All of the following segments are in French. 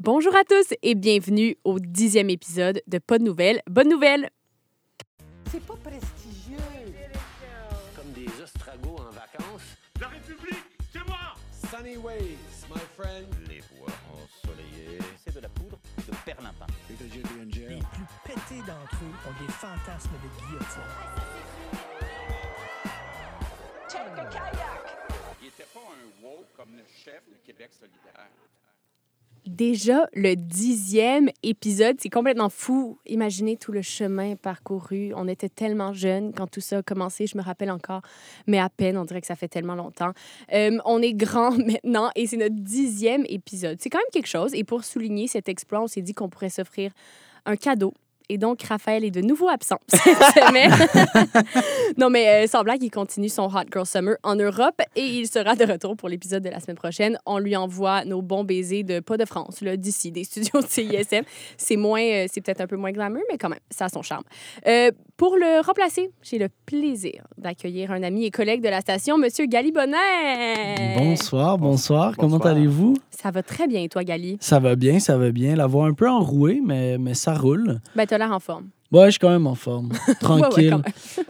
Bonjour à tous et bienvenue au dixième épisode de Pas de nouvelles. Bonne nouvelle! C'est pas prestigieux. comme des ostragos en vacances. La République, c'est moi Sunny ways, my friend. Les voies ensoleillées. c'est de la poudre de perlimpin. In jail. Les plus pétés d'entre eux ont des fantasmes de guillotine. Il était pas un woke comme le chef de Québec solidaire. Déjà le dixième épisode, c'est complètement fou. Imaginez tout le chemin parcouru. On était tellement jeunes quand tout ça a commencé, je me rappelle encore, mais à peine, on dirait que ça fait tellement longtemps. Euh, on est grand maintenant et c'est notre dixième épisode. C'est quand même quelque chose. Et pour souligner cet exploit, on s'est dit qu'on pourrait s'offrir un cadeau. Et donc, Raphaël est de nouveau absent cette semaine. non, mais euh, sans blague, il continue son Hot Girl Summer en Europe et il sera de retour pour l'épisode de la semaine prochaine. On lui envoie nos bons baisers de pas de France, d'ici, des studios de CISM. C'est moins, euh, c'est peut-être un peu moins glamour, mais quand même, ça a son charme. Euh, pour le remplacer, j'ai le plaisir d'accueillir un ami et collègue de la station, Monsieur Gali Bonnet. Bonsoir, bonsoir. Comment allez-vous? Ça va très bien, et toi, Gali? Ça va bien, ça va bien. La voix un peu enrouée, mais, mais ça roule. Ben, t'as l'air en forme. Ouais, je suis quand même en forme. Tranquille. quand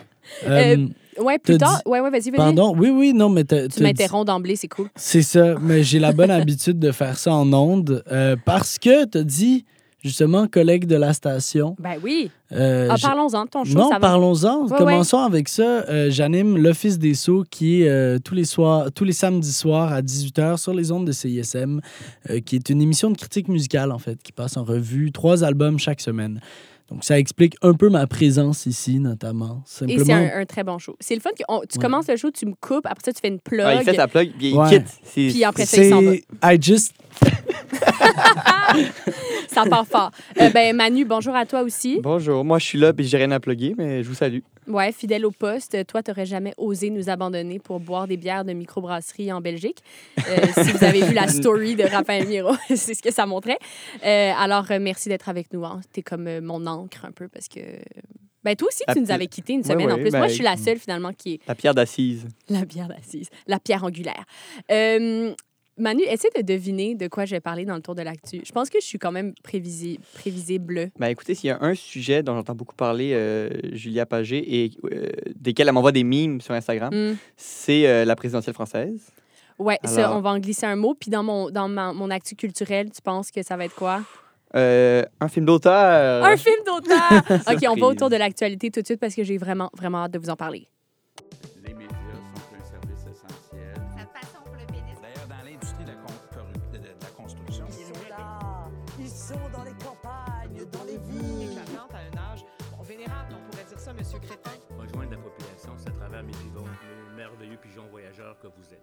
Euh, Ouais, plus T'as tard? dit- Ouais, ouais, vas-y, vas-y. pardon, oui, oui, non, mais t'as- Tu t'as dit- m'interromps d'emblée, c'est cool. C'est ça, mais j'ai la bonne habitude de faire ça en ondes euh, parce que tu dit, justement, collègue de la station. Ben oui. euh, Ah, parlons-en de ton show. non, ça va. parlons-en. Ouais, Commençons avec ça. Euh, J'anime l'Office des Sceaux qui est euh, tous, les soirs, tous les samedis soirs à 18h sur les ondes de CISM, euh, qui est une émission de critique musicale, en fait, qui passe en revue trois albums chaque semaine. Donc, ça explique un peu ma présence ici, notamment. Et c'est Simplement. un, un très bon show. C'est le fun que on- tu Ouais. commences le show, tu me coupes, après ça, tu fais une plug. Ah, il fait sa plug, puis il Ouais. quitte. C'est- Puis après ça, il s'en va. C'est. I just. Ça part fort. Euh, ben, Manu, bonjour à toi aussi. Bonjour, moi je suis là, puis j'ai rien à plugger, mais je vous salue. Ouais, fidèle au poste. Toi, tu n'aurais jamais osé nous abandonner pour boire des bières de microbrasserie en Belgique. Euh, si vous avez vu la story de Raphaël Miro, c'est ce que ça montrait. Euh, alors, euh, merci d'être avec nous. Hein. Tu es comme mon encre un peu parce que. Ben, toi aussi, La tu nous avais quitté une semaine en plus. Moi, ben, je suis la seule finalement qui est La pierre d'assise. la pierre d'assise, la pierre angulaire. Euh, Manu, essaie de deviner de quoi je vais parler dans le tour de l'actu. Je pense que je suis quand même prévisi- prévisible. Ben écoutez, s'il y a un sujet dont j'entends beaucoup parler, euh, Julia Pagé, et euh, desquels elle m'envoie des mimes sur Instagram, Hmm. c'est euh, la présidentielle française. Ouais, ça, on va en glisser un mot. Puis dans mon, dans ma- mon actu culturel, tu penses que ça va être quoi? Euh, un film d'auteur. Un film d'auteur! OK, on va autour de l'actualité tout de suite parce que j'ai vraiment, vraiment hâte de vous en parler. Que vous êtes.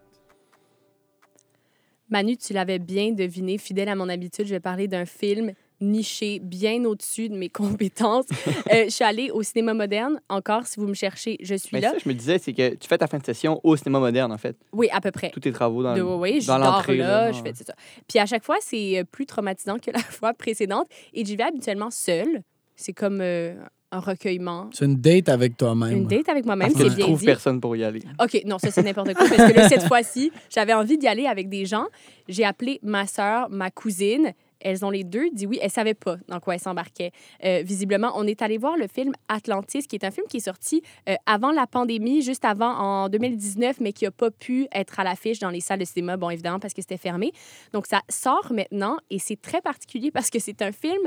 Manu, tu l'avais bien deviné, fidèle à mon habitude, je vais parler d'un film niché bien au-dessus de mes compétences. Euh, je suis allée au cinéma moderne. Encore, si vous me cherchez, je suis Mais là. ça, je me disais, c'est que tu fais ta fin de session au cinéma moderne, en fait. Oui, à peu près. Tous tes travaux dans De, oui, oui, je dans dors l'entrée, là, là, je fais ça. Puis à chaque fois, c'est euh, plus traumatisant que la fois précédente. Et j'y vais habituellement seule. C'est comme euh, un recueillement. C'est une date avec toi-même. Une date avec moi-même, Parce que trouves dit. personne pour y aller. OK, non, ça, c'est n'importe quoi. Parce que là, cette fois-ci, j'avais envie d'y aller avec des gens. J'ai appelé ma sœur, ma cousine. Elles ont les deux dit oui. Elles ne savaient pas dans quoi elles s'embarquaient. Euh, visiblement, on est allé voir le film Atlantis, qui est un film qui est sorti euh, avant la pandémie, juste avant, en 2019, mais qui n'a pas pu être à l'affiche dans les salles de cinéma, bon, évidemment, parce que c'était fermé. Donc, ça sort maintenant et c'est très particulier parce que c'est un film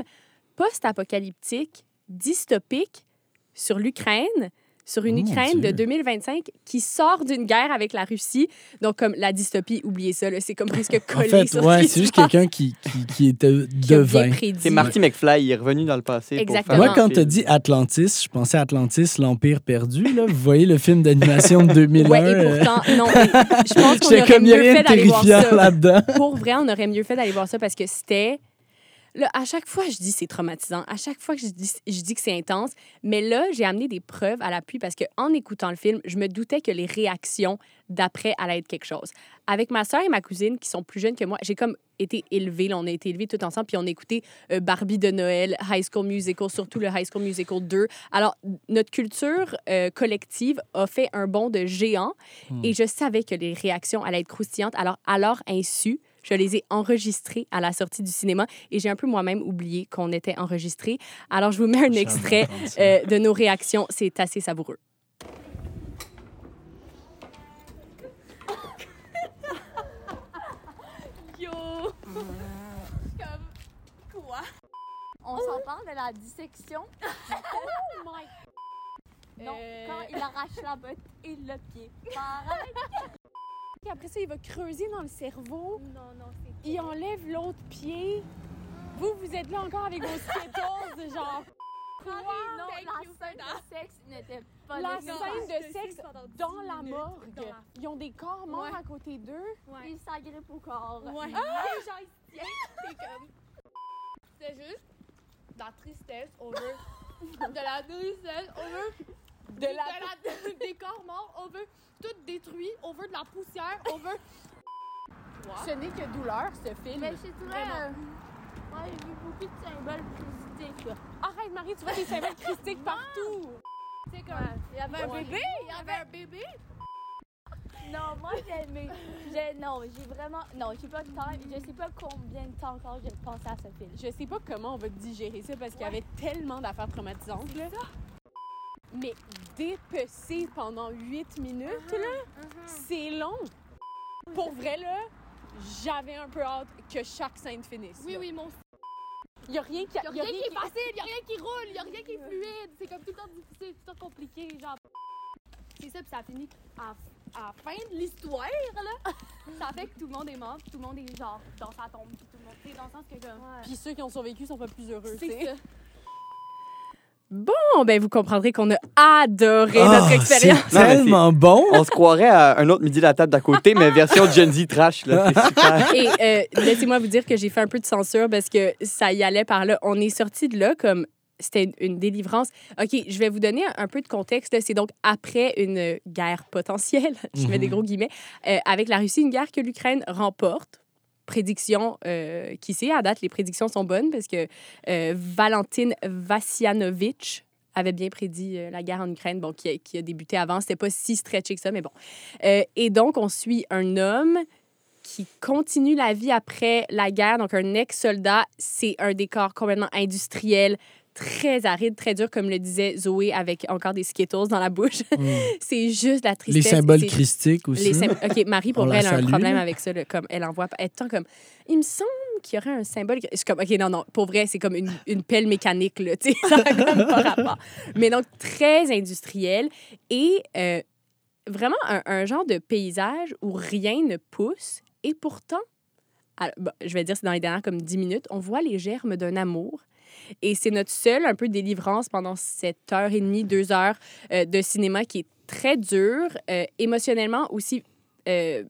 post-apocalyptique, dystopique, sur l'Ukraine, sur une Oh, mon Ukraine de Dieu. 2025 qui sort d'une guerre avec la Russie. Donc, comme la dystopie, oubliez ça, là, c'est comme presque En collé fait, sur ouais, c'est juste quelqu'un qui, qui, qui était devin. C'est Marty McFly, il est revenu dans le passé. Exactement. Moi, Pour faire quand t'as film. dit Atlantis, je pensais à Atlantis, l'Empire perdu. Là. Vous voyez le film d'animation de 2001. Ouais, et euh, pourtant, non, mais je pense qu'on aurait mieux fait d'aller voir ça. là-dedans. Pour vrai, on aurait mieux fait d'aller voir ça parce que c'était. Là, à chaque fois, je dis c'est traumatisant. À chaque fois que je dis, je dis que c'est intense. Mais là, j'ai amené des preuves à l'appui parce qu'en écoutant le film, je me doutais que les réactions d'après allaient être quelque chose. Avec ma soeur et ma cousine, qui sont plus jeunes que moi, j'ai comme été élevée. là, on a été élevés tout ensemble, puis on a écouté euh, Barbie de Noël, High School Musical, surtout le High School Musical 2. Alors, notre culture euh, collective a fait un bond de géant et je savais que les réactions allaient être croustillantes. Alors, à leur insu, Je les ai enregistrés à la sortie du cinéma et j'ai un peu moi-même oublié qu'on était enregistrés. Alors, je vous mets un extrait euh, de nos réactions. C'est assez savoureux. Yo! Comme quoi? On s'en parle de la dissection. oh my! Non, Euh. quand il arrache la botte et le pied. Pareil. Et après ça, il va creuser dans le cerveau. Non, non, c'est. Il enlève l'autre pied. Vous, vous êtes là encore avec vos Skittles, genre. non, Thank la you for scène de sexe n'était pas La scène de sexe dans la morgue. Dans la- Ils ont des corps morts Ouais. à côté d'eux. Il s'agrippe au corps. Ouais. Ah! Genre, il se tient, c'est comme. C'est juste de la tristesse, on veut. De la tristesse, on veut. De la... de la- des corps morts, on veut tout détruit, on veut de la poussière, on veut. Ce n'est que douleur, ce film. Mais c'est très. Vraiment. euh, Ouais, j'ai vu beaucoup de symboles christiques. Arrête, Marie, tu vois des symboles christiques partout. C'est comme. Ouais, Il y avait un bébé. Il y avait un bébé. Non, moi j'ai aimé. J'ai- Non, j'ai vraiment. Non, j'ai pas de temps. Je sais pas combien de temps encore j'ai pensé à ce film. Je sais pas comment on va digérer ça parce qu'il y avait tellement d'affaires traumatisantes. Là. Mais dépecer pendant 8 minutes, là, c'est long. Pour vrai, là, j'avais un peu hâte que chaque scène finisse. Oui, là. oui, mon. Il y a rien qui... Il y a rien qui est facile, il y a rien qui roule, il y a rien qui est fluide. C'est comme tout le temps difficile, tout le temps compliqué. Genre. C'est ça, puis ça finit à, à la fin de l'histoire, là. ça fait que tout le monde est mort, puis tout le monde est genre dans sa tombe, puis tout le monde. Sais, dans le sens que comme. Puis ceux qui ont survécu sont pas plus heureux, C'est ça. Bon, ben vous comprendrez qu'on a adoré Ah, notre expérience. C'est tellement bon. On se croirait à un autre midi de la table d'à côté, mais version Gen Z trash. Là. C'est super. Et euh, laissez-moi vous dire que j'ai fait un peu de censure parce que ça y allait par là. On est sorti de là comme c'était une, une délivrance. OK, je vais vous donner un, un peu de contexte. là. C'est donc après une guerre potentielle, je mets des Mhm. gros guillemets, euh, avec la Russie, une guerre que l'Ukraine remporte. Prédiction, euh, qui sait, à date, les prédictions sont bonnes parce que euh, Valentine Vassianovitch avait bien prédit euh, la guerre en Ukraine, bon, qui a, qui a débuté avant. C'était pas si stretché que ça, mais bon. Euh, et donc, on suit un homme qui continue la vie après la guerre, donc un ex-soldat. C'est un décor complètement industriel, très aride, très dur, comme le disait Zoé, avec encore des Skittles dans la bouche. Mm. c'est juste la Les tristesse. symboles C'est- christiques aussi. les sym- OK, Marie, pour vrai, elle a un problème avec ça. là, comme elle envoie pas. Elle est comme. Il me semble qu'il y aurait un symbole. Je suis comme, OK, non, non. Pour vrai, c'est comme une, une pelle mécanique, là. Tu sais, ça comme pas rapport. Mais donc, très industriel et euh, vraiment un, un genre de paysage où rien ne pousse. Et pourtant, alors, bon, je vais dire, c'est dans les dernières comme 10 minutes, on voit les germes d'un amour. Et c'est notre seule un peu délivrance pendant cette heure et demie, deux heures euh, de cinéma qui est très dur, euh, émotionnellement aussi, euh,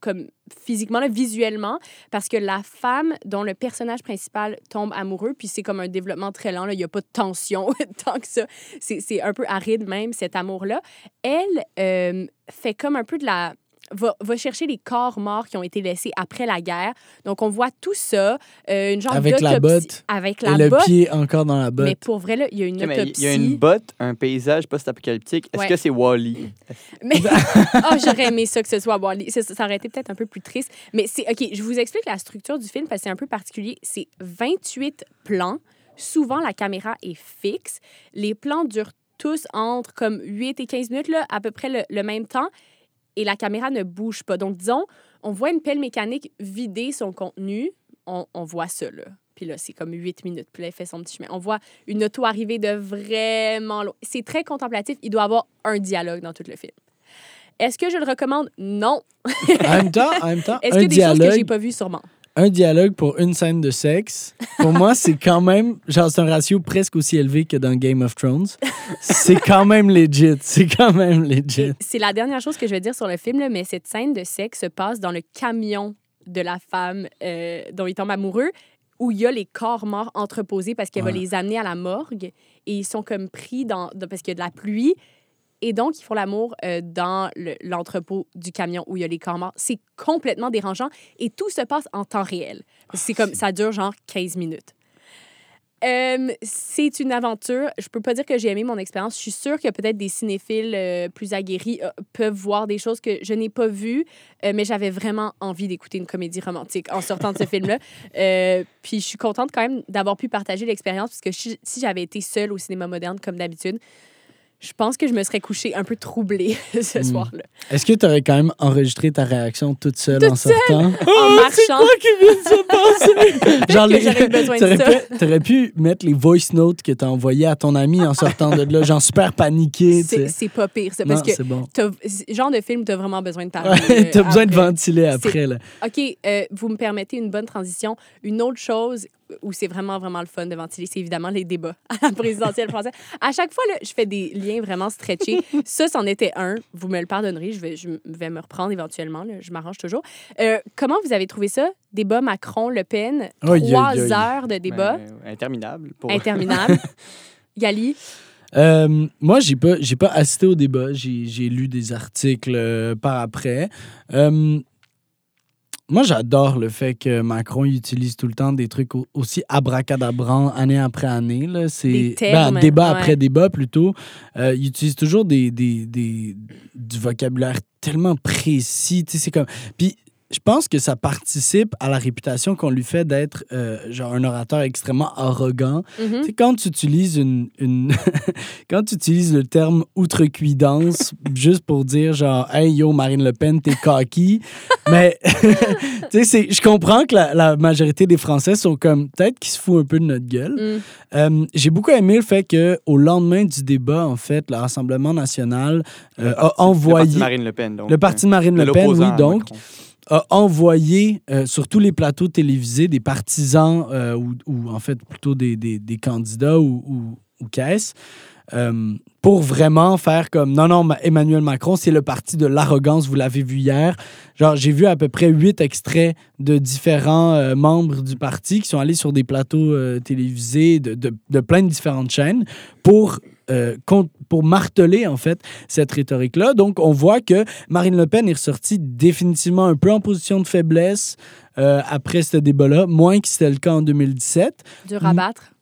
comme physiquement, visuellement, parce que la femme dont le personnage principal tombe amoureux, puis c'est comme un développement très lent, il n'y a pas de tension tant que ça, c'est un peu aride même, cet amour-là, elle fait comme un peu de la va, va chercher les corps morts qui ont été laissés après la guerre. Donc, on voit tout ça, euh, une genre Avec la botte Avec Et la le botte. pied encore dans la botte. Mais pour vrai, là, il y a une Ok, mais autopsie. Il y a une botte, un paysage post-apocalyptique. Est-ce Ouais. que c'est Wally? Mais oh, j'aurais aimé ça que ce soit Wall-E. Ça, ça aurait été peut-être un peu plus triste. Mais c'est OK, je vous explique la structure du film parce que c'est un peu particulier. C'est 28 plans. Souvent, la caméra est fixe. Les plans durent tous entre comme 8 et 15 minutes, là, à peu près le, le même temps. Et la caméra ne bouge pas. Donc, disons, on voit une pelle mécanique vider son contenu. On, on voit ça, là. Puis là, c'est comme 8 minutes. Puis là, elle fait son petit chemin. On voit une auto arriver de vraiment loin. C'est très contemplatif. Il doit y avoir un dialogue dans tout le film. Est-ce que je le recommande? Non. En même temps, en même temps Est-ce qu'il y a des choses que j'ai dialogue, pas vues? Sûrement? Un dialogue pour une scène de sexe, pour moi, c'est quand même, genre, c'est un ratio presque aussi élevé que dans Game of Thrones. C'est quand même legit. C'est quand même legit. C'est la dernière chose que je vais dire sur le film, là, mais cette scène de sexe se passe dans le camion de la femme euh, dont il tombe amoureux, où il y a les corps morts entreposés parce qu'elle va les amener à la morgue et ils sont comme pris dans, dans- parce qu'il y a de la pluie. Et donc, ils font l'amour euh, dans le- l'entrepôt du camion où il y a les corps morts. C'est complètement dérangeant et tout se passe en temps réel. Que C'est comme, ça dure genre 15 minutes. Euh, c'est une aventure. Je peux pas dire que j'ai aimé mon expérience. Je suis sûre que peut-être des cinéphiles euh, plus aguerris euh, peuvent voir des choses que je n'ai pas vues, mais j'avais vraiment envie d'écouter une comédie romantique en sortant de ce film-là. Puis je suis contente quand même d'avoir pu partager l'expérience, parce que si j'avais été seule au cinéma moderne comme d'habitude, je pense que je me serais couchée un peu troublée ce Mm. soir-là. Est-ce que tu aurais quand même enregistré ta réaction toute seule Toute en sortant? En Oh, c'est marchant. quoi qui vient de se passer? Genre, que les- j'aurais besoin de t'aurais ça. pu- T'aurais pu mettre les voice notes que t'as envoyés à ton ami en sortant de là, genre super paniqué, C'est c'est pas pire, ça, Non, parce que c'est bon. t'as- c'est- genre de film, tu as vraiment besoin de parler. Ouais, euh, t'as besoin de ventiler après, C'est- là. OK, euh, vous me permettez une bonne transition. Une autre chose où c'est vraiment, vraiment le fun de ventiler, c'est évidemment les débats à la présidentielle française. À chaque fois, là, je fais des liens vraiment stretchés. Ça, c'en était un. Vous me le pardonnerez. Je vais, je vais me reprendre éventuellement. là. Je m'arrange toujours. Euh, comment vous avez trouvé ça? Débat Macron-Le Pen. Trois heures de débat. Ben, interminable. Pour... Interminable. Gali? Euh, moi, j'ai pas, j'ai pas assisté au débat. J'ai, j'ai lu des articles euh, par après. Euh, moi, j'adore le fait que Macron il utilise tout le temps des trucs au- aussi abracadabrants année après année. Là. C'est, ben, débat ouais. après débat plutôt. Euh, il utilise toujours des, des, des- du vocabulaire tellement précis. C'est comme... Puis je pense que ça participe à la réputation qu'on lui fait d'être euh, genre un orateur extrêmement arrogant. Tu sais, quand tu utilises une, une- quand tu utilises le terme outrecuidance juste pour dire genre hey yo Marine Le Pen t'es cocky mais tu sais c'est- je comprends que la, la majorité des Français sont comme peut-être qu'ils se foutent un peu de notre gueule Mm. Euh, j'ai beaucoup aimé le fait que au lendemain du débat en fait le Rassemblement national euh, a Le parti envoyé de Marine Le Pen. Donc, le parti de Marine Le Pen oui donc Macron. A envoyé euh, sur tous les plateaux télévisés des partisans euh, ou, en fait plutôt des, des- candidats ou, ou, ou caisses euh, pour vraiment faire comme non, non, Ma- Emmanuel Macron, c'est le parti de l'arrogance, vous l'avez vu hier. Genre, j'ai vu à peu près huit extraits de différents membres du parti qui sont allés sur des plateaux télévisés de, de, de plein de différentes chaînes pour, euh, pour marteler, en fait, cette rhétorique-là. Donc, on voit que Marine Le Pen est ressortie définitivement un peu en position de faiblesse euh, après ce débat-là, moins que c'était le cas en 2017. Du rabattre.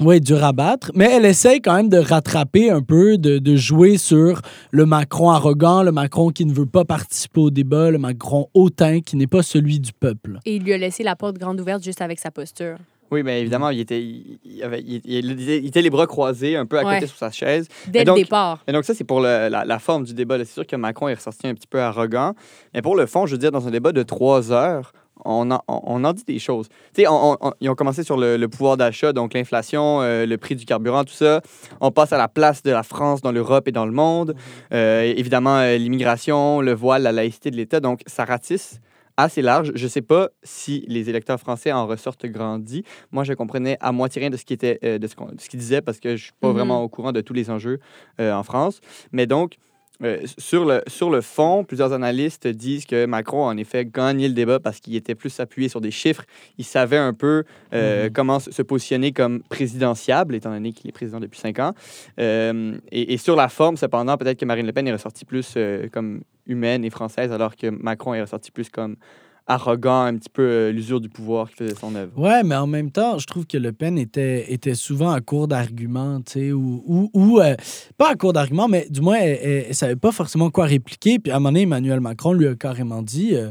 Oui, dur à battre. Mais elle essaye quand même de rattraper un peu, de, de jouer sur le Macron arrogant, le Macron qui ne veut pas participer au débat, le Macron hautain qui n'est pas celui du peuple. Et il lui a laissé la porte grande ouverte juste avec sa posture. Oui, mais évidemment, il était, il, avait, il, était les bras croisés, un peu à Ouais. côté sur sa chaise. Dès Et donc- le départ. Et donc, ça, c'est pour le- la, la forme du débat. C'est sûr que Macron est ressorti un petit peu arrogant. Mais pour le fond, je veux dire, dans un débat de trois heures, on en, on, on en dit des choses. Tu sais, on- on- ils ont commencé sur le, le pouvoir d'achat, donc l'inflation, euh, le prix du carburant, tout ça. On passe à la place de la France dans l'Europe et dans le monde. Euh, évidemment, euh, l'immigration, le voile, la laïcité de l'État. Donc, ça ratisse assez large. Je ne sais pas si les électeurs français en ressortent grandis. Moi, je comprenais à moitié rien de ce qui était, euh, de ce disait parce que je suis pas Mhm. vraiment au courant de tous les enjeux euh, en France. Mais donc, euh, sur, le, sur le fond, plusieurs analystes disent que Macron a en effet gagné le débat parce qu'il était plus appuyé sur des chiffres. Il savait un peu euh, comment se positionner comme présidentiable, étant donné qu'il est président depuis cinq ans. Euh, et, et sur la forme, cependant, peut-être que Marine Le Pen est ressortie plus comme humaine et française, alors que Macron est ressorti plus comme arrogant, un petit peu euh, l'usure du pouvoir qui faisait son œuvre. Ouais, mais en même temps, je trouve que Le Pen était, était souvent à court d'arguments, tu sais, ou, ou, ou, euh, pas à court d'arguments, mais du moins, elle, elle, elle savait pas forcément quoi répliquer. Puis à un moment donné, Emmanuel Macron lui a carrément dit euh,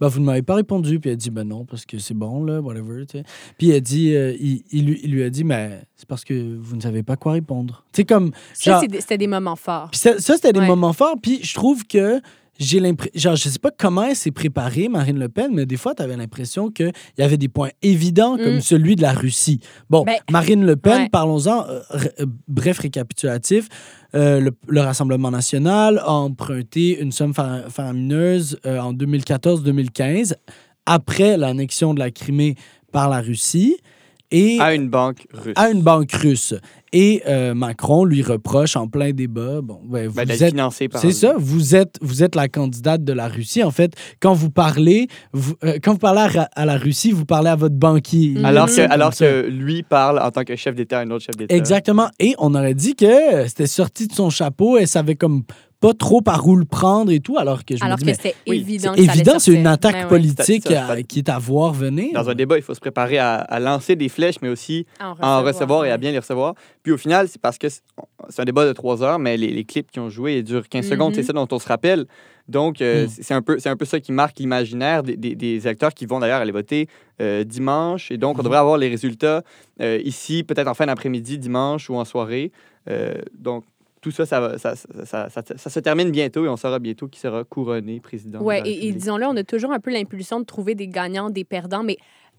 ben, Vous ne m'avez pas répondu. Puis elle a dit Ben non, parce que c'est bon, là, whatever. tu sais. Puis elle dit, euh, il, il lui, il lui a dit Mais c'est parce que vous ne savez pas quoi répondre. Tu sais, comme. Ça, genre- c'est des- c'était des moments forts. puis ça, ça, c'était des Ouais. moments forts. Puis je trouve que j'ai l'impression. Je sais pas comment elle s'est préparée, Marine Le Pen, mais des fois, tu avais l'impression qu'il y avait des points évidents comme Mm. celui de la Russie. Bon, Ben, Marine Le Pen, ouais. parlons-en. euh, euh, bref, récapitulatif. Euh, le, le Rassemblement national a emprunté une somme fara- faramineuse euh, en 2014-2015 après l'annexion de la Crimée par la Russie. Et À une banque russe. à une banque russe. Et euh, Macron lui reproche en plein débat, bon, vous Ben, d'être êtes financé par c'est ça, vous êtes, vous êtes la candidate de la Russie. En fait, quand vous parlez, vous, euh, quand vous parlez à, la Russie, vous parlez à votre banquier. Mhm. Alors, que, comme alors ça. que lui parle en tant que chef d'État à un autre chef d'État. Exactement. Et on aurait dit que c'était sorti de son chapeau. Elle savait comme pas trop par où le prendre et tout, alors que je Alors me dis, que mais c'était oui, évident c'est évident, c'est une attaque Ben ouais. politique C'est ça, ça- qui est à voir venir. Dans un débat, il faut se préparer à, à lancer des flèches, mais aussi À en recevoir et à bien les recevoir. Puis au final, c'est parce que c'est un débat de trois heures, mais les, les clips qui ont joué durent 15 secondes, Mhm. c'est ça dont on se rappelle. Donc, euh, Mm. c'est un, peu- c'est un peu ça qui marque l'imaginaire des, des, des électeurs qui vont d'ailleurs aller voter euh, dimanche. Et donc, on Mhm. devrait avoir les résultats euh, ici, peut-être en fin d'après-midi, dimanche ou en soirée. Euh, donc, tout ça ça, va- ça, ça, ça, ça- ça se termine bientôt et on saura bientôt qui sera couronné président. la et, disons-le, on a toujours un peu l'impulsion de trouver des gagnants, des perdants, mais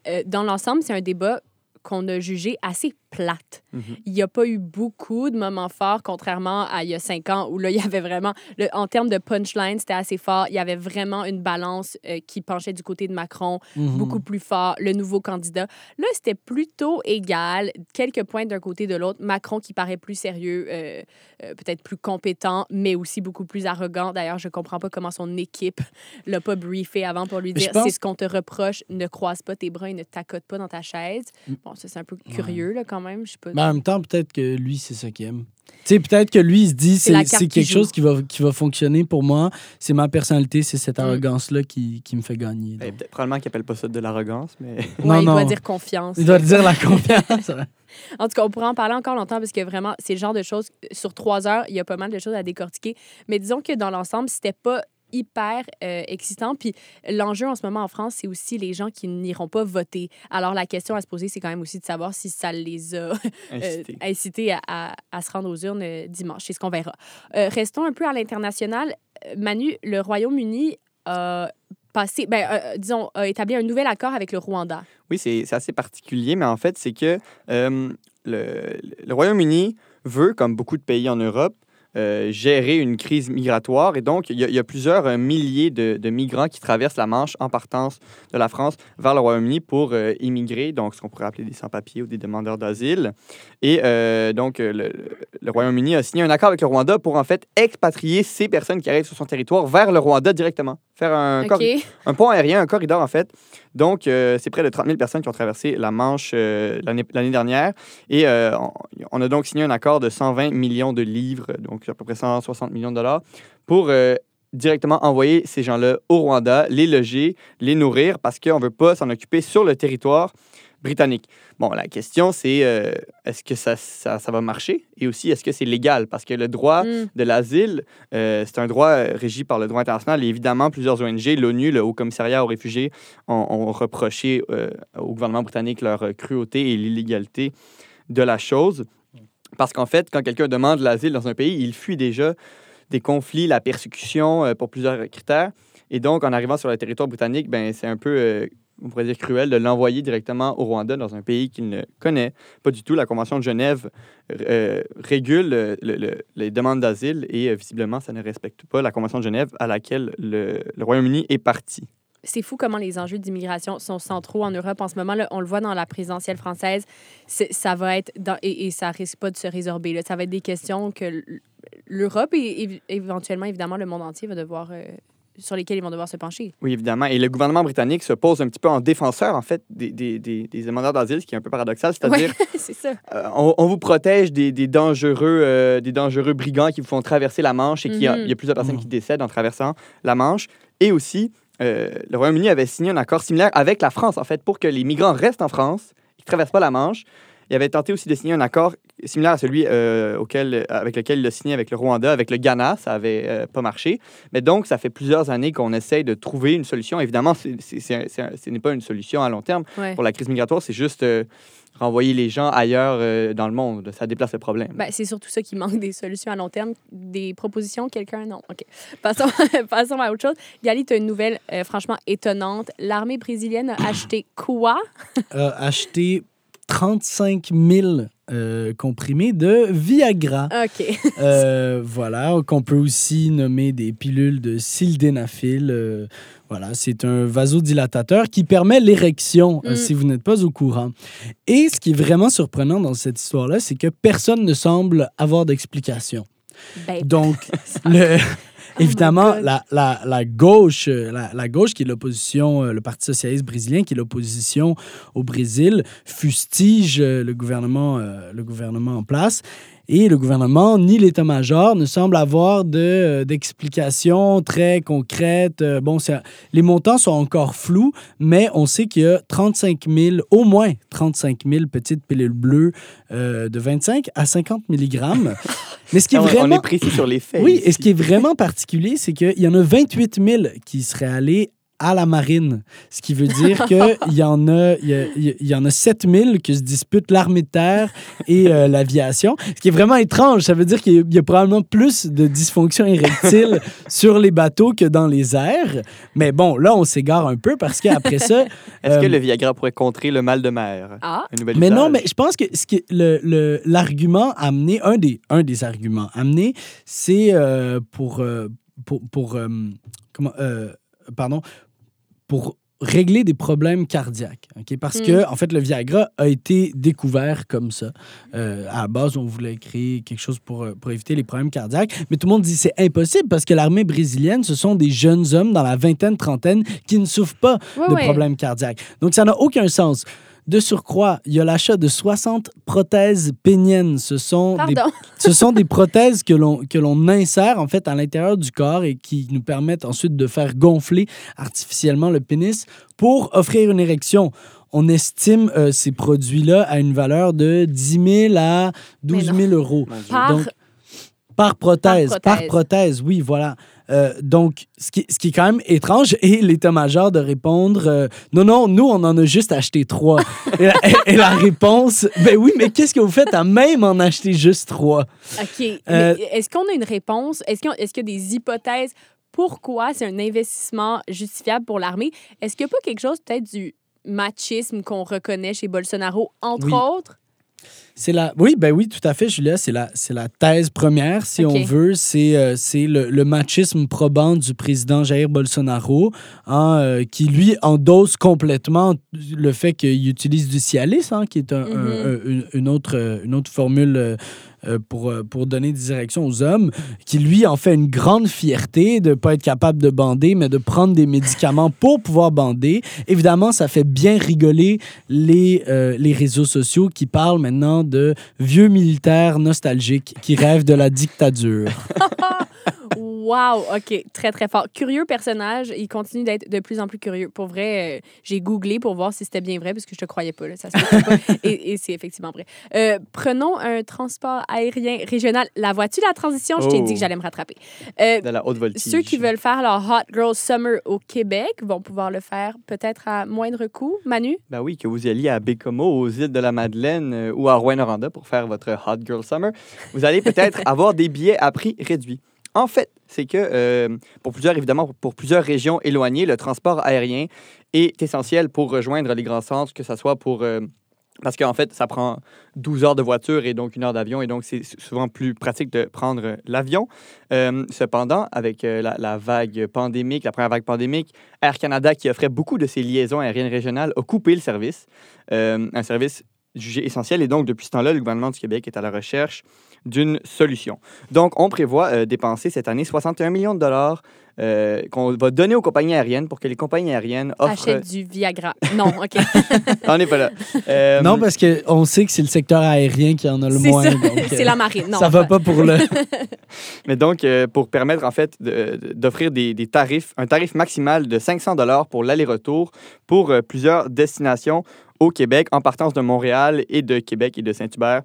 euh, dans l'ensemble, c'est un débat qu'on a jugé assez plate. Mhm. Il n'y a pas eu beaucoup de moments forts, contrairement à il y a cinq ans, où là, il y avait vraiment, le- en termes de punchline, c'était assez fort. Il y avait vraiment une balance euh, qui penchait du côté de Macron, Mhm. beaucoup plus fort, le nouveau candidat. Là, c'était plutôt égal, quelques points d'un côté de l'autre. Macron qui paraît plus sérieux, euh, euh, peut-être plus compétent, mais aussi beaucoup plus arrogant. D'ailleurs, je comprends pas comment son équipe l'a pas briefé avant pour lui Mais dire pense- c'est ce qu'on te reproche, ne croise pas tes bras et ne t'accote pas dans ta chaise. Mm. Bon, ça, c'est un peu curieux, là, quand même. Je sais pas. Mais en même temps, peut-être que lui, c'est ça qu'il aime. Tu sais, peut-être que lui, il se dit, C'est qui quelque chose qui va, qui va fonctionner pour moi. C'est ma personnalité, c'est cette Mm. arrogance-là qui, qui me fait gagner. Peut-être- probablement qu'il appelle pas ça de l'arrogance, mais Ouais, non, il doit dire confiance. Il doit dire la confiance. En tout cas, on pourrait en parler encore longtemps parce que vraiment, c'est le genre de choses, sur trois heures, il y a pas mal de choses à décortiquer. Mais disons que dans l'ensemble, c'était pas hyper euh, excitant. Puis l'enjeu en ce moment en France, c'est aussi les gens qui n'iront pas voter. Alors la question à se poser, c'est quand même aussi de savoir si ça les a euh, incité. incités à, à- à se rendre aux urnes euh, dimanche. C'est ce qu'on verra. Restons un peu à l'international. Manu, le Royaume-Uni a passé, ben, disons, a établi un nouvel accord avec le Rwanda. Oui, c'est c'est assez particulier, mais en fait, c'est que le, le Royaume-Uni veut, comme beaucoup de pays en Europe, euh, gérer une crise migratoire. Et donc, il y a, plusieurs euh, milliers de, migrants qui traversent la Manche en partance de la France vers le Royaume-Uni pour euh, immigrer, donc ce qu'on pourrait appeler des sans-papiers ou des demandeurs d'asile. Et euh, donc, euh, le, le Royaume-Uni a signé un accord avec le Rwanda pour en fait expatrier ces personnes qui arrivent sur son territoire vers le Rwanda directement. Faire un, pont aérien, un corridor en fait. Donc, euh, c'est près de 30 000 personnes qui ont traversé la Manche euh, l'année l'année dernière. Et euh, on, on a donc signé un accord de 120 millions de livres, donc à peu près 160 millions de dollars, pour directement envoyer ces gens-là au Rwanda, les loger, les nourrir, parce qu'on ne veut pas s'en occuper sur le territoire britannique. Bon, la question, c'est euh, est-ce que ça, ça, ça va marcher? Et aussi, est-ce que c'est légal? Parce que le droit Mm. de l'asile, euh, c'est un droit euh, régi par le droit international. Et évidemment, plusieurs ONG, l'ONU, le Haut Commissariat aux réfugiés, ont, ont reproché euh, au gouvernement britannique leur cruauté et l'illégalité de la chose. Parce qu'en fait, quand quelqu'un demande l'asile dans un pays, il fuit déjà des conflits, la persécution pour plusieurs critères. Et donc, en arrivant sur le territoire britannique, ben, c'est un peu, on pourrait dire, cruel de l'envoyer directement au Rwanda, dans un pays qu'il ne connaît pas du tout. La Convention de Genève euh, régule euh, le- le- les demandes d'asile et euh, visiblement, ça ne respecte pas la Convention de Genève à laquelle le, Royaume-Uni est parti. c'est fou comment les enjeux d'immigration sont centraux en Europe en ce moment. Là, on le voit dans la présidentielle française. Ça va être et, et ça risque pas de se résorber. Ça va être des questions que l'Europe et, éventuellement évidemment le monde entier va devoir sur lesquelles ils vont devoir se pencher. Oui, évidemment. Et le gouvernement britannique se pose un petit peu en défenseur, en fait, des, des, des, des demandeurs d'asile, ce qui est un peu paradoxal. C'est-à-dire, Ouais, c'est ça. Euh, on, on vous protège des, des dangereux, euh, des dangereux brigands qui vous font traverser la Manche et Mhm. il y a plusieurs personnes Mhm. qui décèdent en traversant la Manche. Et aussi, euh, le Royaume-Uni avait signé un accord similaire avec la France, en fait, pour que les migrants restent en France, ils ne traversent pas la Manche. Il avait tenté aussi de signer un accord similaire à celui euh, auquel, avec lequel il a signé avec le Rwanda, avec le Ghana. Ça n'avait euh, pas marché. Mais donc, ça fait plusieurs années qu'on essaye de trouver une solution. Évidemment, c'est- c'est- c'est- c'est- ce n'est pas une solution à long terme Ouais. pour la crise migratoire, c'est juste euh, renvoyer les gens ailleurs euh, dans le monde. Ça déplace le problème. Ben, c'est surtout ça qui manque des solutions à long terme. Des propositions, quelqu'un, non. OK. Passons, passons à autre chose. Gali, tu as une nouvelle euh, franchement étonnante. L'armée brésilienne a acheté quoi? a acheté 35 000 euh, comprimés de Viagra. OK. Euh, voilà, qu'on peut aussi nommer des pilules de sildenafil. euh, voilà, c'est un vasodilatateur qui permet l'érection, Mm. si vous n'êtes pas au courant. Et ce qui est vraiment surprenant dans cette histoire-là, c'est que personne ne semble avoir d'explication. Ben, Donc, le, évidemment, God. la, la, la gauche, euh, la, la gauche qui est l'opposition, euh, le Parti socialiste brésilien qui est l'opposition au Brésil, fustige euh, le gouvernement, le gouvernement en place. Et le gouvernement ni l'état-major ne semblent avoir de, euh, d'explications très concrètes. Euh, Bon, les montants sont encore flous, mais on sait qu'il y a 35 000, au moins 35 000 petites pilules bleues euh, de 25 à 50 mg. mais ce qui est Ah, on- vraiment... On est précis sur les faits. Oui, ici. et ce qui est vraiment particulier, c'est qu'il y en a 28 000 qui seraient allés à la marine. Ce qui veut dire qu'il y, en a- il y, a- il y en a 7 000 qui se disputent l'armée de terre et euh, l'aviation. Ce qui est vraiment étrange. Ça veut dire qu'il y a- il y a probablement plus de dysfonction érectile sur les bateaux que dans les airs. Mais bon, là, on s'égare un peu parce qu'après ça... Est-ce que euh, le Viagra pourrait contrer le mal de mer? Ah, Un nouvel mais non, mais je pense que ce qui le- le- l'argument amené, un des, un des arguments amenés, c'est euh, pour, euh, pour, pour, euh, comment, euh, pardon, pour régler des problèmes cardiaques. ok? Parce Mm. que, en fait, le Viagra a été découvert comme ça. Euh, à la base, on voulait créer quelque chose pour, euh, pour éviter les problèmes cardiaques. Mais tout le monde dit c'est impossible parce que l'armée brésilienne, ce sont des jeunes hommes dans la vingtaine, trentaine qui ne souffrent pas de problèmes cardiaques. Donc, ça n'a aucun sens. De surcroît, il y a l'achat de 60 prothèses péniennes. Ce sont, des, pardon. ce sont des prothèses que l'on, que l'on insère en fait à l'intérieur du corps et qui nous permettent ensuite de faire gonfler artificiellement le pénis pour offrir une érection. On estime euh, ces produits-là à une valeur de 10 000 à 12 000 euros. Par- Donc, par prothèse, Par prothèse, oui, voilà. Euh, donc, ce qui, ce qui est quand même étrange, et l'état-major de répondre euh, Non, non, nous, on en a juste acheté trois. et, la, et la réponse Ben oui, mais qu'est-ce que vous faites à même en acheter juste trois? OK. Euh, est-ce qu'on a une réponse? Est-ce qu'il y a, est-ce qu'il y a des hypothèses? Pourquoi c'est un investissement justifiable pour l'armée? Est-ce qu'il n'y a pas quelque chose peut-être du machisme qu'on reconnaît chez Bolsonaro, entre Oui. autres? C'est la... Oui, ben oui, tout à fait, Julia. C'est la, c'est la thèse première, si on veut. C'est, euh, c'est le, le machisme probant du président Jair Bolsonaro, hein, euh, qui, lui, endosse complètement le fait qu'il utilise du Cialis, hein, qui est un- un- Mhm. un- une, une autre, euh, une autre formule pour, euh, pour donner des directions aux hommes, qui, lui, en fait une grande fierté de ne pas être capable de bander, mais de prendre des médicaments pour pouvoir bander. Évidemment, ça fait bien rigoler les, euh, les réseaux sociaux qui parlent maintenant de vieux militaires nostalgiques qui rêvent de la dictature. Wow, OK, très, très fort. Curieux personnage, il continue d'être de plus en plus curieux. Pour vrai, euh, j'ai googlé pour voir si c'était bien vrai, parce que je te croyais pas, là, ça se peut pas. et, et c'est effectivement vrai. Euh, prenons un transport aérien régional. La vois-tu, la transition? Je t'ai Oh. dit que j'allais me rattraper. Euh, De la haute voltige. Ceux qui veulent faire leur Hot Girl Summer au Québec vont pouvoir le faire peut-être à moindre coût. Manu? Ben oui, que vous y alliez à Bécomo, aux îles de la Madeleine ou à Rouen-Noranda pour faire votre Hot Girl Summer, vous allez peut-être avoir des billets à prix réduit. En fait, c'est que euh, pour plusieurs, évidemment, pour plusieurs régions éloignées, le transport aérien est essentiel pour rejoindre les grands centres, que ce soit pour... euh, parce qu'en fait, ça prend 12 heures de voiture et donc une heure d'avion, et donc c'est souvent plus pratique de prendre euh, l'avion. Cependant, avec la, la vague pandémique, la première vague pandémique, Air Canada, qui offrait beaucoup de ses liaisons aériennes régionales, a coupé le service, un service jugé essentiel. Et donc, depuis ce temps-là, le gouvernement du Québec est à la recherche d'une solution. Donc, on prévoit euh, dépenser cette année 61 millions de dollars euh, qu'on va donner aux compagnies aériennes pour que les compagnies aériennes offrent... Achète du Viagra. Non, OK. on n'est pas là. Euh, non, parce qu'on sait que c'est le secteur aérien qui en a le moins. euh, C'est la marine. Non, ça va pas- pour le... Mais donc, euh, pour permettre, en fait, de- d'offrir des, des tarifs, un tarif maximal de 500 dollars pour l'aller-retour pour euh, plusieurs destinations au Québec, en partance de Montréal et de Québec et de Saint-Hubert.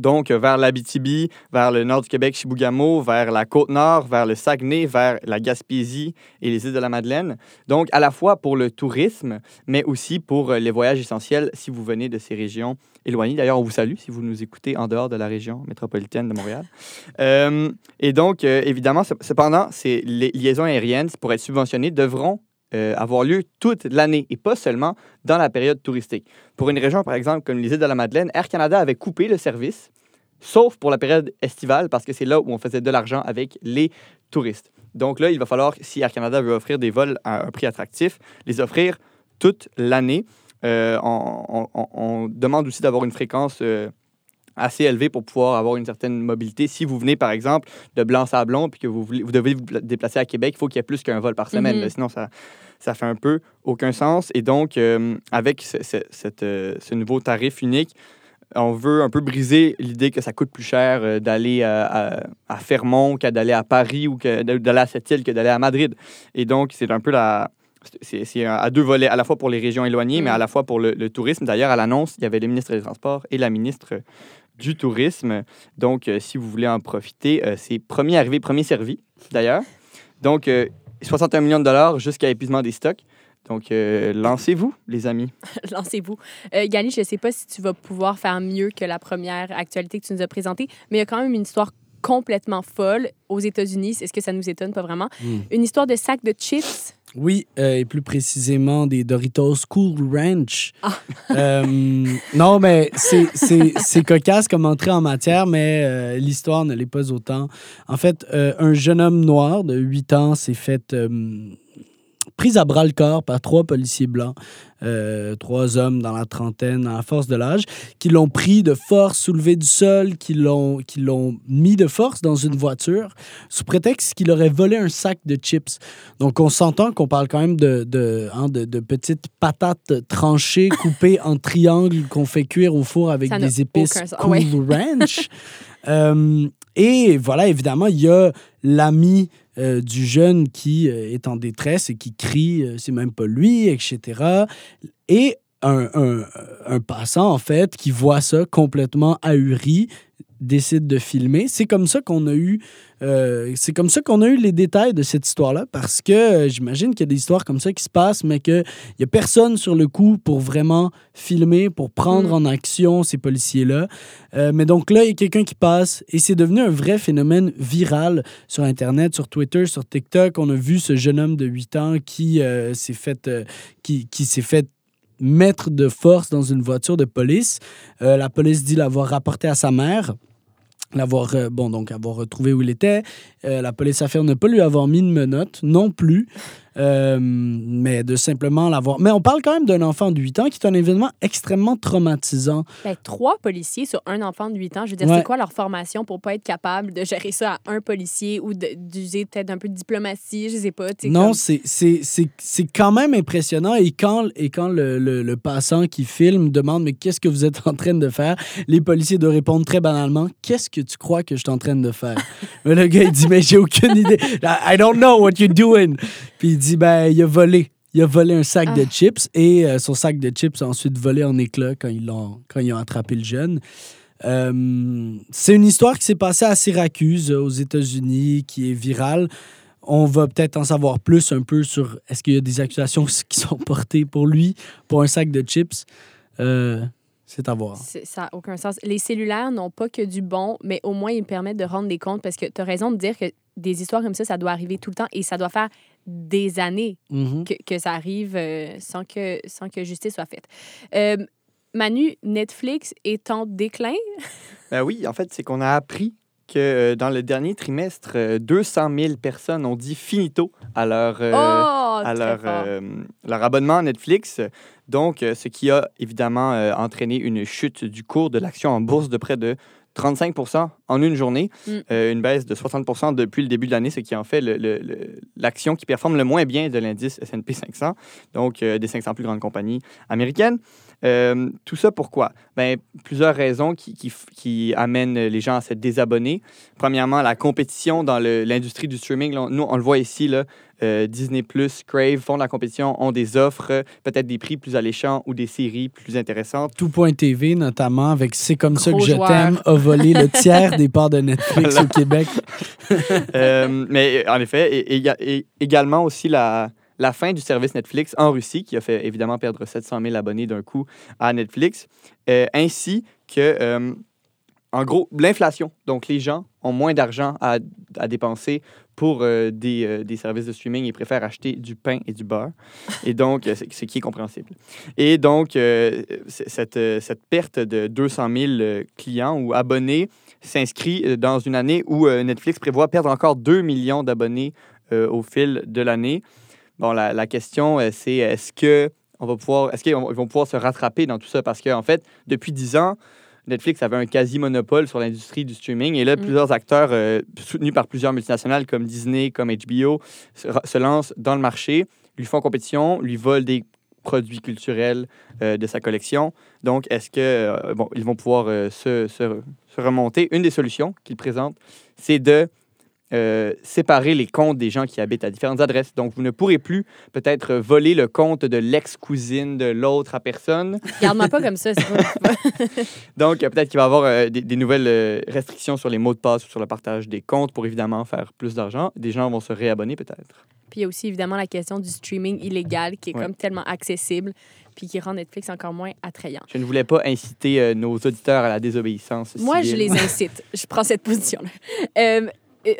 Donc, euh, vers l'Abitibi, vers le nord du Québec, Chibougamau, vers la Côte-Nord, vers le Saguenay, vers la Gaspésie et les îles de la Madeleine. Donc, à la fois pour le tourisme, mais aussi pour euh, les voyages essentiels si vous venez de ces régions éloignées. D'ailleurs, on vous salue si vous nous écoutez en dehors de la région métropolitaine de Montréal. Euh, et donc, évidemment, ce- cependant, ces li- liaisons aériennes, pour être subventionnées, devront euh, avoir lieu toute l'année et pas seulement dans la période touristique. Pour une région, par exemple, comme les de la Madeleine, Air Canada avait coupé le service, sauf pour la période estivale, parce que c'est là où on faisait de l'argent avec les touristes. Donc là, il va falloir, si Air Canada veut offrir des vols à un prix attractif, les offrir toute l'année. Euh, on demande aussi d'avoir une fréquence euh, assez élevée pour pouvoir avoir une certaine mobilité. Si vous venez, par exemple, de Blanc-Sablon puis que vous, voulez- vous devez vous pla- déplacer à Québec, il faut qu'il y ait plus qu'un vol par semaine. Mhm. sinon, ça, ça fait un peu aucun sens. Et donc, euh, avec ce, ce- cette, euh, ce nouveau tarif unique, on veut un peu briser l'idée que ça coûte plus cher euh, d'aller à, à- à Fermont qu'à d'aller à Paris ou d'aller à cette île que d'aller à Madrid. Et donc, c'est un peu la. C'est c'est à deux volets, à la fois pour les régions éloignées, mais à la fois pour le, le tourisme. D'ailleurs, à l'annonce, il y avait le ministre des Transports et la ministre du Tourisme. Donc, euh, si vous voulez en profiter, euh, c'est premier arrivé, premier servi, d'ailleurs. Donc, euh, 61 millions de dollars jusqu'à épuisement des stocks. Donc, euh, lancez-vous, les amis. Lancez-vous. Euh, Gali, je ne sais pas si tu vas pouvoir faire mieux que la première actualité que tu nous as présentée, mais il y a quand même une histoire complètement folle aux États-Unis. Est-ce que ça nous étonne? Pas vraiment? Mm. Une histoire de sac de chips. Oui, euh, et plus précisément des Doritos Cool Ranch. Euh, non, mais c'est- c'est c'est cocasse comme entrée en matière, mais euh, l'histoire ne l'est pas autant. En fait, euh, un jeune homme noir de 8 ans s'est fait euh, pris à bras le corps par trois policiers blancs, euh, trois hommes dans la trentaine, à la force de l'âge, qui l'ont pris de force, soulevé du sol, qui l'ont qui l'ont mis de force dans une voiture, sous prétexte qu'il aurait volé un sac de chips. Donc, on s'entend qu'on parle quand même de, de, hein, de, de petites patates tranchées, coupées en triangles, qu'on fait cuire au four avec Ça des épices sens. Cool Ouais. Ranch. Euh, et voilà, évidemment, il y a l'ami euh, du jeune qui euh, est en détresse et qui crie, euh, c'est même pas lui, etc. Et un, un- un passant, en fait, qui voit ça complètement ahuri, décide de filmer. C'est comme ça qu'on a eu, euh, c'est comme ça qu'on a eu les détails de cette histoire-là, parce que euh, j'imagine qu'il y a des histoires comme ça qui se passent, mais qu'il n'y a personne sur le coup pour vraiment filmer, pour prendre Mm. en action ces policiers-là. Euh, mais donc là, il y a quelqu'un qui passe et c'est devenu un vrai phénomène viral sur Internet, sur Twitter, sur TikTok. On a vu ce jeune homme de 8 ans qui s'est fait, qui, qui s'est fait mettre de force dans une voiture de police. La police dit l'avoir rapporté à sa mère. L'avoir, euh, bon, donc avoir retrouvé où il était. Euh, la police affirme ne pas lui avoir mis de menottes non plus, euh, mais de simplement l'avoir. Mais on parle quand même d'un enfant de 8 ans qui est un événement extrêmement traumatisant. Ben, trois policiers sur un enfant de 8 ans. Je veux dire, Ouais. c'est quoi leur formation pour pas être capable de gérer ça à un policier ou d'user peut-être un peu de diplomatie? Je sais pas. Non, comme- c'est quand même impressionnant. Et quand, et quand le, le- le passant qui filme demande Mais qu'est-ce que vous êtes en train de faire? Les policiers doivent répondre très banalement Qu'est-ce que tu crois que je suis en train de faire? Mais Le gars, il dit Mais j'ai aucune idée. I don't know what you're doing. Puis il dit Ben, il a volé. Il a volé un sac de Ah. chips et euh, son sac de chips a ensuite volé en éclats quand ils, l'ont- quand ils ont attrapé le jeune. Euh, c'est une histoire qui s'est passée à Syracuse, aux États-Unis, qui est virale. On va peut-être en savoir plus un peu sur est-ce qu'il y a des accusations qui sont portées pour lui, pour un sac de chips. Euh, c'est à voir. Ça n'a aucun sens. Les cellulaires n'ont pas que du bon, mais au moins ils permettent de rendre des comptes parce que tu as raison de dire que des histoires comme ça, ça doit arriver tout le temps et ça doit faire des années Mhm. que, que ça arrive euh, sans, que, sans que justice soit faite. Euh, Manu, Netflix est en déclin? Ben oui, en fait, c'est qu'on a appris que euh, dans le dernier trimestre, euh, 200 000 personnes ont dit finito à leur, euh, oh, à leur, euh, leur abonnement à Netflix. Donc, euh, ce qui a évidemment euh, entraîné une chute du cours de l'action en bourse de près de 35% en une journée, Mm. euh, une baisse de 60% depuis le début de l'année, ce qui en fait l'action qui performe le moins bien de l'indice S&P 500, donc euh, des 500 plus grandes compagnies américaines. Euh, tout ça pourquoi? Ben, plusieurs raisons qui, qui, f- qui amènent les gens à se désabonner. Premièrement, la compétition dans l'industrie du streaming. Là, nous, on le voit ici, là, euh, Disney+, Crave font de la compétition, ont des offres, peut-être des prix plus alléchants ou des séries plus intéressantes. Tout.tv, notamment, avec C'est comme ça que Gros je joueur. t'aime, a volé le tiers des parts de Netflix Voilà. au Québec. Euh, mais en effet, et, et- et également aussi la, la fin du service Netflix en Russie, qui a fait évidemment perdre 700 000 abonnés d'un coup à Netflix, euh, ainsi que, euh, en gros, l'inflation. Donc, les gens ont moins d'argent à, à dépenser pour euh, des, des services de streaming et préfèrent acheter du pain et du beurre. Et donc, ce qui est compréhensible. Et donc, cette, cette perte de 200 000 euh, clients ou abonnés s'inscrit dans une année où Netflix prévoit perdre encore 2 millions d'abonnés au fil de l'année. Bon, la, la question, euh, c'est est-ce que on va pouvoir, est-ce qu'ils vont pouvoir se rattraper dans tout ça? Parce qu'en fait, depuis 10 ans, Netflix avait un quasi-monopole sur l'industrie du streaming. Et là, Mm. plusieurs acteurs euh, soutenus par plusieurs multinationales comme Disney, comme HBO, se, se lancent dans le marché, lui font compétition, lui volent des produits culturels euh, de sa collection. Donc, est-ce que euh, bon, ils vont pouvoir euh, se, se- se remonter? Une des solutions qu'ils présentent, c'est de euh, séparer les comptes des gens qui habitent à différentes adresses. Donc, vous ne pourrez plus peut-être voler le compte de l'ex-cousine de l'autre à personne. Garde-moi pas comme ça. c'est pas- Donc, euh, peut-être qu'il va y avoir euh, des, des nouvelles restrictions sur les mots de passe ou sur le partage des comptes pour évidemment faire plus d'argent. Des gens vont se réabonner peut-être. Puis il y a aussi évidemment la question du streaming illégal qui est Ouais. comme tellement accessible puis qui rend Netflix encore moins attrayant. Je ne voulais pas inciter euh, nos auditeurs à la désobéissance. Moi, je les incite. Je prends cette position-là. Euh,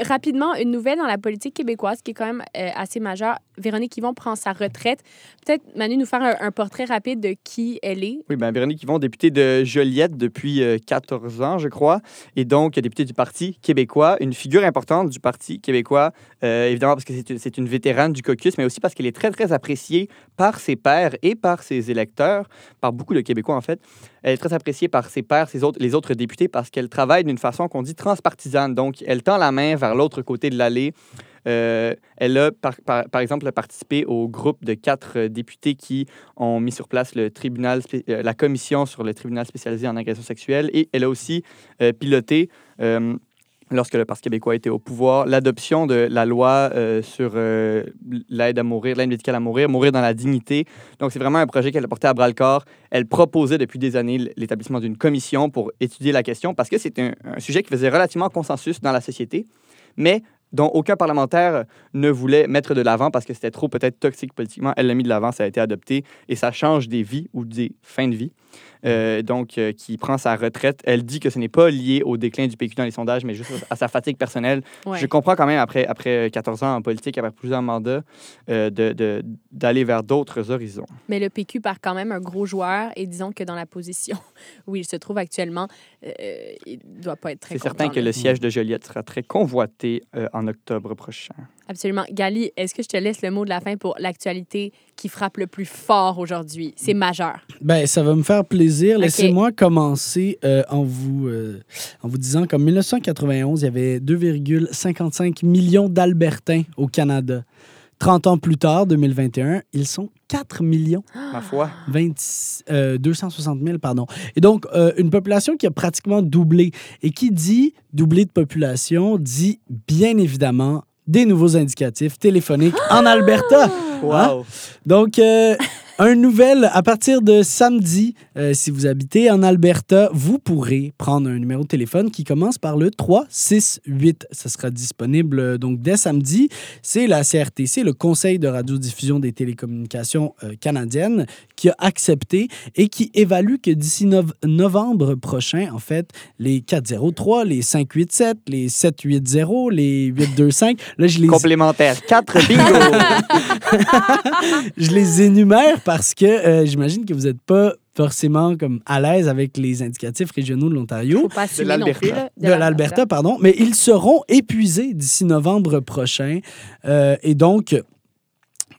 rapidement, une nouvelle dans la politique québécoise qui est quand même euh, assez majeure. Véronique Yvon prend sa retraite. Peut-être, Manu, nous faire un, un portrait rapide de qui elle est. Oui, bien, Véronique Yvon, députée de Joliette depuis euh, 14 ans, je crois, et donc députée du Parti québécois, une figure importante du Parti québécois, euh, évidemment parce que c'est c'est une vétérane du caucus, mais aussi parce qu'elle est très, très appréciée par ses pairs et par ses électeurs, par beaucoup de Québécois en fait. Elle est très appréciée par ses pairs, ses autres, les autres députés, parce qu'elle travaille d'une façon qu'on dit transpartisane. Donc, elle tend la main vers l'autre côté de l'allée. Euh, elle a, par, exemple, participé au groupe de quatre euh, députés qui ont mis sur place le tribunal, euh, la commission sur le tribunal spécialisé en agression sexuelle. Et elle a aussi piloté, lorsque le Parti québécois était au pouvoir, l'adoption de la loi euh, sur euh, l'aide à mourir, l'aide médicale à mourir, mourir dans la dignité. Donc, c'est vraiment un projet qu'elle a porté à bras-le-corps. Elle proposait depuis des années l'établissement d'une commission pour étudier la question parce que c'est un, un sujet qui faisait relativement consensus dans la société, mais dont aucun parlementaire ne voulait mettre de l'avant parce que c'était trop peut-être toxique politiquement. Elle l'a mis de l'avant, ça a été adopté et ça change des vies ou des fins de vie. Euh, donc, euh, qui prend sa retraite. Elle dit que ce n'est pas lié au déclin du PQ dans les sondages, mais juste à sa fatigue personnelle. Ouais. Je comprends quand même, après, après 14 ans en politique, après plusieurs mandats, euh, de- de- d'aller vers d'autres horizons. Mais le PQ part quand même un gros joueur et disons que dans la position où il se trouve actuellement, euh, il ne doit pas être très C'est certain que le siège de Joliette sera très convoité euh, en octobre prochain. Absolument. Gali, est-ce que je te laisse le mot de la fin pour l'actualité qui frappe le plus fort aujourd'hui? C'est majeur. Ben, ça va me faire plaisir. Laissez-moi commencer euh, en, vous, euh, en vous disant qu'en 1991, il y avait 2,55 millions d'Albertains au Canada. 30 ans plus tard, 2021, ils sont 4 millions Ma foi. 26, euh, 260 000, pardon. Et donc, euh, une population qui a pratiquement doublé. Et qui dit doublé de population, dit bien évidemment des nouveaux indicatifs téléphoniques en Alberta. Hein? Wow. Donc, euh, un nouvel, à partir de samedi, euh, si vous habitez en Alberta, vous pourrez prendre un numéro de téléphone qui commence par le 368. Ça sera disponible euh, donc dès samedi. C'est la CRTC, le Conseil de radiodiffusion des télécommunications euh, canadiennes, qui a accepté et qui évalue que d'ici nov- novembre prochain, en fait, les 403, les 587, les 780, les 825, là, je les Complémentaire. 4 bingo. je les énumère parce que euh, j'imagine que vous n'êtes pas forcément comme à l'aise avec les indicatifs régionaux de l'Ontario. Non l'Alberta. De l'Alberta, pardon. Mais ils seront épuisés d'ici novembre prochain. Euh, et donc,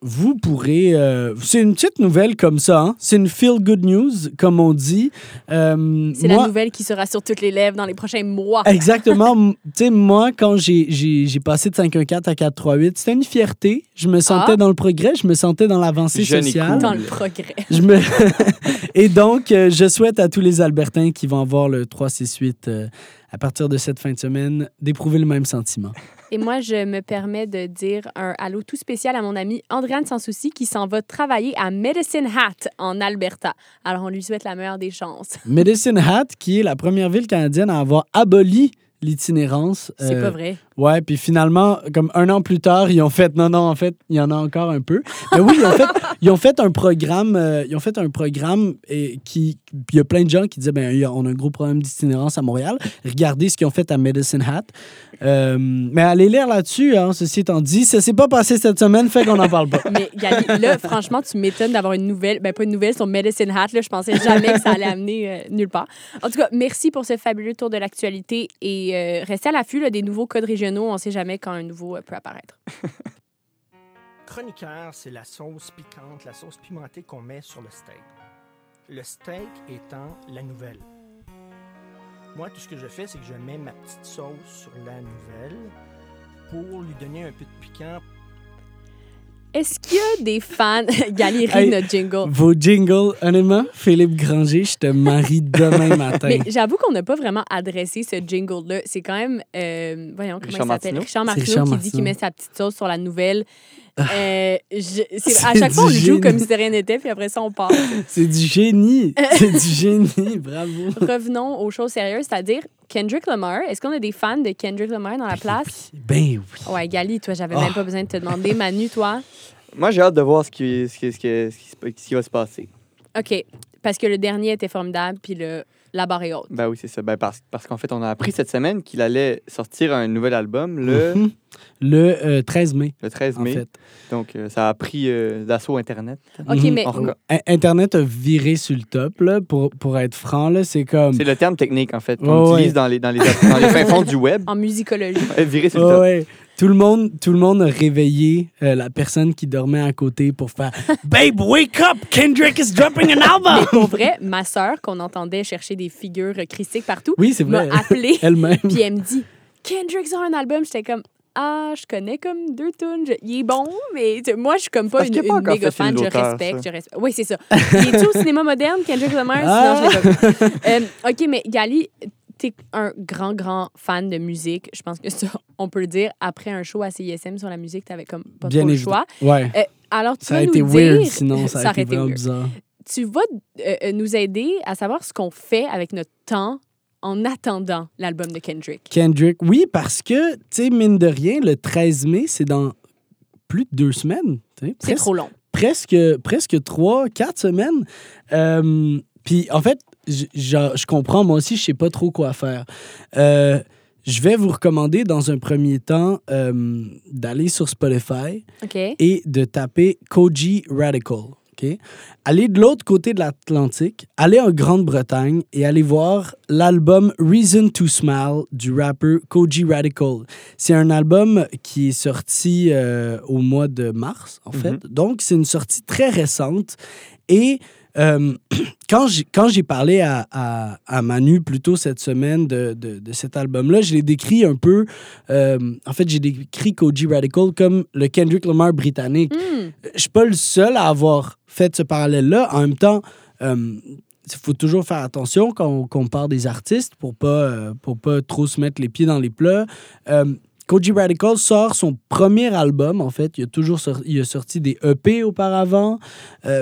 vous pourrez... euh, c'est une petite nouvelle comme ça. hein. C'est une feel-good news, comme on dit. Euh, C'est moi- la nouvelle qui sera sur toutes les lèvres dans les prochains mois. Exactement. Tu sais, moi, quand j'ai- passé de 514 à 438, c'était une fierté. Je me sentais Ah. dans le progrès, je me sentais dans l'avancée sociale. cool. Dans le progrès. Je me... Et donc, euh, je souhaite à tous les Albertains qui vont avoir le 368 euh, à partir de cette fin de semaine d'éprouver le même sentiment. Et moi, je me permets de dire un allô tout spécial à mon amie Andréane Sansouci qui s'en va travailler à Medicine Hat en Alberta. Alors, on lui souhaite la meilleure des chances. Medicine Hat, qui est la première ville canadienne à avoir aboli l'itinérance. C'est euh, pas vrai. Ouais, puis finalement, comme un an plus tard, ils ont fait non, non, en fait, il y en a encore un peu. Mais oui, ils ont fait, ils ont fait un programme, euh, ils ont fait un programme et qui, il y a plein de gens qui disaient ben, on a un gros problème d'itinérance à Montréal. Regardez ce qu'ils ont fait à Medicine Hat. Euh, mais allez lire là-dessus, hein, ceci étant dit, ça s'est pas passé cette semaine, fait qu'on n'en parle pas. Mais Gali, là, franchement, tu m'étonnes d'avoir une nouvelle, ben pas une nouvelle sur Medicine Hat. Là, je pensais jamais que ça allait amener euh, nulle part. En tout cas, merci pour ce fabuleux tour de l'actualité et euh, restez à l'affût des nouveaux codes régionaux. On sait jamais quand un nouveau euh, peut apparaître. Chroniqueur, c'est la sauce piquante, la sauce pimentée qu'on met sur le steak. Le steak étant la nouvelle. Moi, tout ce que je fais, c'est que je mets ma petite sauce sur la nouvelle pour lui donner un peu de piquant. Est-ce qu'il y a des fans? Galerie, Hey, notre jingle. Vos jingles, honnêtement, Philippe Granger, je te marie demain matin. Mais j'avoue qu'on n'a pas vraiment adressé ce jingle-là. C'est quand même, euh, voyons, comment Richard il s'appelle? Richard Martineau qui dit qu'il met sa petite sauce sur la nouvelle. Euh, je- à chaque fois, on joue comme si de rien n'était, puis après ça, on part. C'est du génie. C'est du génie. Bravo. Revenons aux choses sérieuses, c'est-à-dire Kendrick Lamar. Est-ce qu'on a des fans de Kendrick Lamar dans la place? Ben oui. Ouais, Gali, toi, j'avais Ah. même pas besoin de te demander. Manu, toi? Moi, j'ai hâte de voir ce qui, ce qui, ce qui, ce qui va se passer. OK. Parce que le dernier était formidable, puis le, la barre est haute. Ben oui, c'est ça. Ben parce parce qu'en fait, on a appris cette semaine qu'il allait sortir un nouvel album le, Mhm. Le euh, 13 mai, le 13 en mai. fait. Donc, euh, ça a pris euh, d'assaut Internet. OK, Mhm. mais Internet a viré sur le top, là, pour, pour être franc. là, C'est comme. C'est le terme technique, en fait, qu'on ouais. utilise dans les, dans les, dans les fins fonds du web. en musicologie. Ouais, Virer sur le Ouais, top. ouais. Tout le, monde, tout le monde a réveillé euh, la personne qui dormait à côté pour faire Babe, wake up! Kendrick is dropping an Mais album! pour vrai, ma sœur, qu'on entendait chercher des figures christiques partout, Oui, m'a vrai. appelé, Elle-même. puis elle me dit Kendrick sort un album. J'étais comme Ah, je connais comme deux tunes. Je- Il est bon, mais moi, je suis comme pas Parce une, pas une méga fan. Je respecte, je respecte. Oui, c'est ça. Il est-tu au cinéma moderne, Kendrick Lamar? Ah! Sinon, je l'ai pas vu. Euh, OK, mais Gali, t'es un grand, grand fan de musique. Je pense que ça, on peut le dire. Après un show à CISM sur la musique, t'avais comme pas Bien trop le choix. Ouais. Euh, alors, tu Ça a vas été nous weird, dire... sinon ça a aurait été été vraiment weird. bizarre. tu vas euh, nous aider à savoir ce qu'on fait avec notre temps en attendant l'album de Kendrick. Kendrick, oui, parce que, tu sais, mine de rien, le 13 mai, c'est dans plus de deux semaines. C'est trop long. presque, presque trois, quatre semaines. Euh, Puis, en fait, je, comprends, moi aussi, je sais pas trop quoi faire. Euh, je vais vous recommander, dans un premier temps, euh, d'aller sur Spotify et de taper Koji Radical. OK? Allez de l'autre côté de l'Atlantique, allez en Grande-Bretagne et allez voir l'album Reason to Smile du rappeur Koji Radical. C'est un album qui est sorti euh, au mois de mars, en fait. Donc, c'est une sortie très récente. Et euh, quand j'ai parlé à, à, à Manu plus tôt cette semaine de, de, de cet album-là, je l'ai décrit un peu. euh, en fait, j'ai décrit Koji Radical comme le Kendrick Lamar britannique. Hmm. Je suis pas le seul à avoir fait ce parallèle-là. En même temps, il faut toujours faire attention quand on compare des artistes pour pas, pour pas trop se mettre les pieds dans les plats. Koji Radical sort son premier album, en fait. Il a toujours sorti, il a sorti des EP auparavant,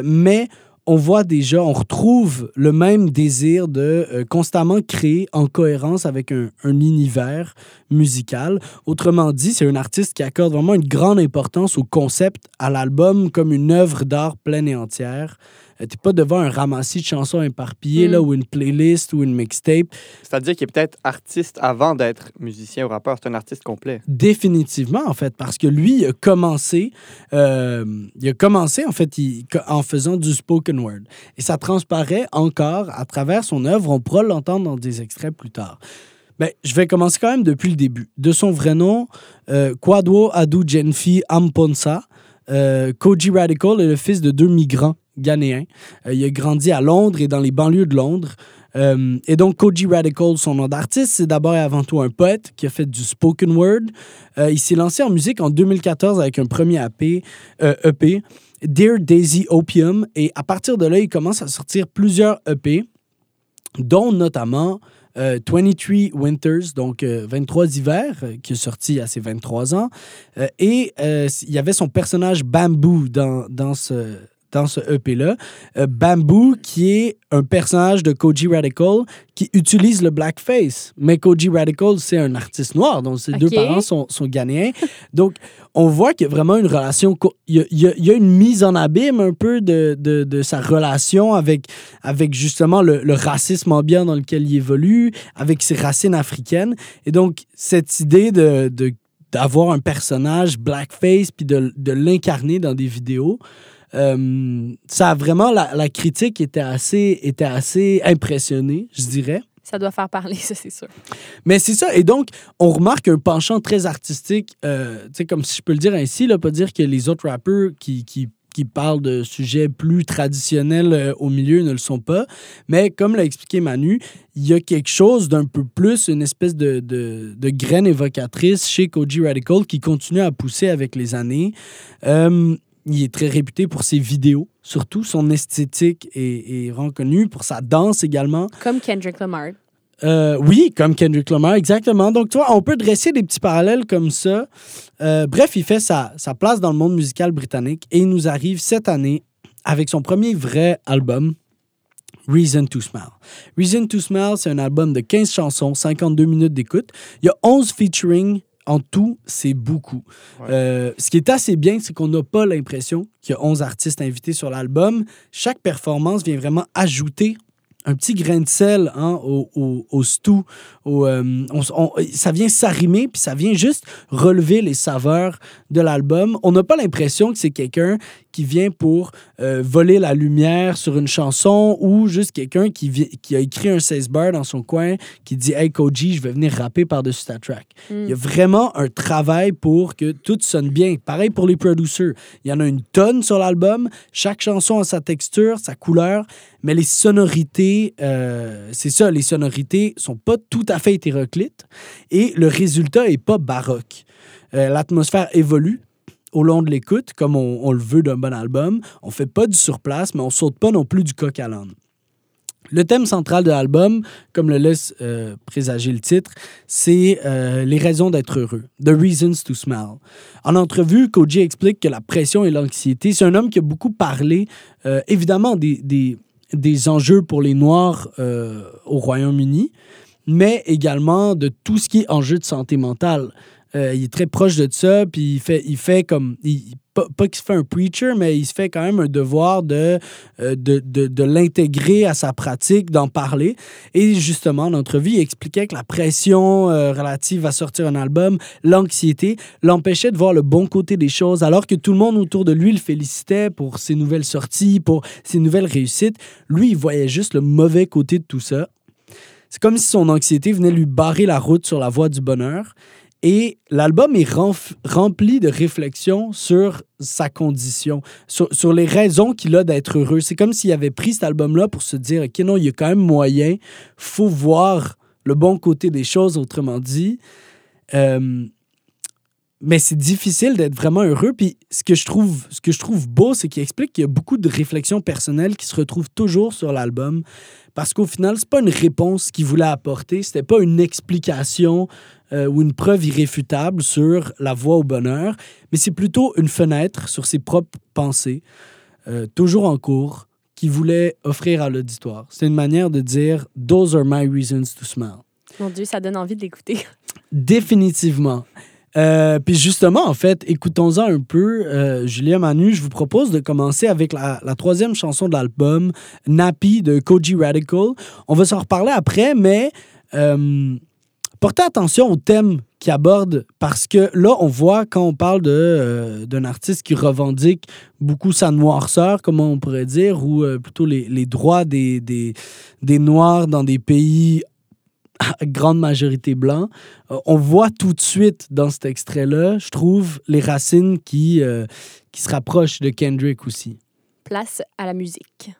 mais on voit déjà, on retrouve le même désir de euh, constamment créer en cohérence avec un, un univers musical. Autrement dit, c'est un artiste qui accorde vraiment une grande importance au concept, à l'album, comme une œuvre d'art pleine et entière. Euh, T'es pas devant un ramassis de chansons éparpillées, Mm. là, ou une playlist ou une mixtape. C'est-à-dire qu'il est peut-être artiste avant d'être musicien ou rappeur. C'est un artiste complet. Définitivement, en fait, parce que lui, il a commencé, euh, il a commencé, en fait, il- en faisant du spoken word. Et ça transparaît encore à travers son œuvre. On pourra l'entendre dans des extraits plus tard. Ben, je vais commencer quand même depuis le début. De son vrai nom, euh, Kwadwo Adu Genfi Amponsa, euh, Koji Radical est le fils de deux migrants ghanéens. Euh, il a grandi à Londres et dans les banlieues de Londres. Euh, et donc, Koji Radical, son nom d'artiste, c'est d'abord et avant tout un poète qui a fait du spoken word. Euh, il s'est lancé en musique en 2014 avec un premier EP, Dear Daisy Opium. Et à partir de là, il commence à sortir plusieurs EP, dont notamment euh, 23 Winters, donc euh, 23 hivers, qui est sorti à ses 23 ans. Et il y avait son personnage Bamboo dans, dans ce dans ce EP-là. Euh, Bamboo, qui est un personnage de Koji Radical qui utilise le blackface. Mais Koji Radical, c'est un artiste noir, donc ses deux parents sont, sont ghanéens. Donc, on voit qu'il y a vraiment une relation. Il y a, il y a- il y a une mise en abîme un peu de, de, de sa relation avec, avec justement le, le racisme ambiant dans lequel il évolue, avec ses racines africaines. Et donc, cette idée de. de d'avoir un personnage blackface puis de, de l'incarner dans des vidéos euh, ça a vraiment la, la critique était assez était assez impressionnée je dirais Ça doit faire parler, ça, c'est sûr. mais c'est ça. Et donc, on remarque un penchant très artistique, euh, tu sais, comme si je peux le dire ainsi, là, pas dire que les autres rappeurs qui, qui, qui parlent de sujets plus traditionnels euh, au milieu ne le sont pas. Mais comme l'a expliqué Manu, il y a quelque chose d'un peu plus, une espèce de, de, de graine évocatrice chez Koji Radical qui continue à pousser avec les années. Euh, il est très réputé pour ses vidéos, surtout son esthétique est, est reconnue pour sa danse également. Comme Kendrick Lamar. Euh, oui, comme Kendrick Lamar, exactement. Donc, tu vois, on peut dresser des petits parallèles comme ça. Euh, bref, il fait sa, sa place dans le monde musical britannique et il nous arrive cette année avec son premier vrai album, Reason to Smile. Reason to Smile, c'est un album de 15 chansons, 52 minutes d'écoute. Il y a 11 featuring. En tout, c'est beaucoup. Euh, ce qui est assez bien, c'est qu'on n'a pas l'impression qu'il y a 11 artistes invités sur l'album. Chaque performance vient vraiment ajouter un petit grain de sel hein, au, au, au stew. Au, euh, on- on- ça vient s'arrimer, puis ça vient juste relever les saveurs de l'album. On n'a pas l'impression que c'est quelqu'un qui vient pour euh, voler la lumière sur une chanson ou juste quelqu'un qui, qui a écrit un 16 bar dans son coin qui dit Hey Koji, je vais venir rapper par-dessus ta track. Il y a vraiment un travail pour que tout sonne bien. Pareil pour les producers. Il y en a une tonne sur l'album. Chaque chanson a sa texture, sa couleur, mais les sonorités, euh, c'est ça, les sonorités sont pas tout à fait hétéroclites et le résultat est pas baroque. Euh, L'atmosphère évolue au long de l'écoute, comme on, le veut d'un bon album. On fait pas du surplace, mais on saute pas non plus du coq à l'âne. Le thème central de l'album, comme le laisse euh, présager le titre, c'est euh, les raisons d'être heureux, The Reasons to Smile. En entrevue, Koji explique que la pression et l'anxiété, c'est un homme qui a beaucoup parlé, euh, évidemment, des, des, des enjeux pour les Noirs au Royaume-Uni, mais également de tout ce qui est enjeu de santé mentale. Euh, il est très proche de ça, puis il fait, il fait comme. il- pas, pas qu'il se fait un preacher, mais il se fait quand même un devoir de, euh, de, de, de l'intégrer à sa pratique, d'en parler. Et justement, en entrevue, il expliquait que la pression euh, relative à sortir un album, l'anxiété, l'empêchait de voir le bon côté des choses, alors que tout le monde autour de lui le félicitait pour ses nouvelles sorties, pour ses nouvelles réussites. Lui, il voyait juste le mauvais côté de tout ça. C'est comme si son anxiété venait lui barrer la route sur la voie du bonheur. Et l'album est rempli de réflexions sur sa condition, sur, sur les raisons qu'il a d'être heureux. C'est comme s'il avait pris cet album-là pour se dire, OK, non, il y a quand même moyen, faut voir le bon côté des choses, autrement dit. Euh, mais c'est difficile d'être vraiment heureux. Puis ce que je trouve, ce que je trouve beau, c'est qu'il explique qu'il y a beaucoup de réflexions personnelles qui se retrouvent toujours sur l'album. Parce qu'au final, c'est pas une réponse qu'il voulait apporter, c'était pas une explication euh, ou une preuve irréfutable sur la voie au bonheur, mais c'est plutôt une fenêtre sur ses propres pensées, euh, toujours en cours, qu'il voulait offrir à l'auditoire. C'est une manière de dire Those are my reasons to smile. Mon Dieu, ça donne envie de l'écouter. Définitivement. Euh, puis justement, en fait, écoutons-en un peu. Euh, Julien Manu, je vous propose de commencer avec la, la troisième chanson de l'album, Nappy de Koji Radical. On va s'en reparler après, mais euh, portez attention au thème qu'il aborde parce que là, on voit quand on parle euh, d'un artiste qui revendique beaucoup sa noirceur, comment on pourrait dire, ou euh, plutôt les, les droits des, des, des Noirs dans des pays à grande majorité blanc. Euh, on voit tout de suite dans cet extrait-là, je trouve, les racines qui, qui se rapprochent de Kendrick aussi. Place à la musique.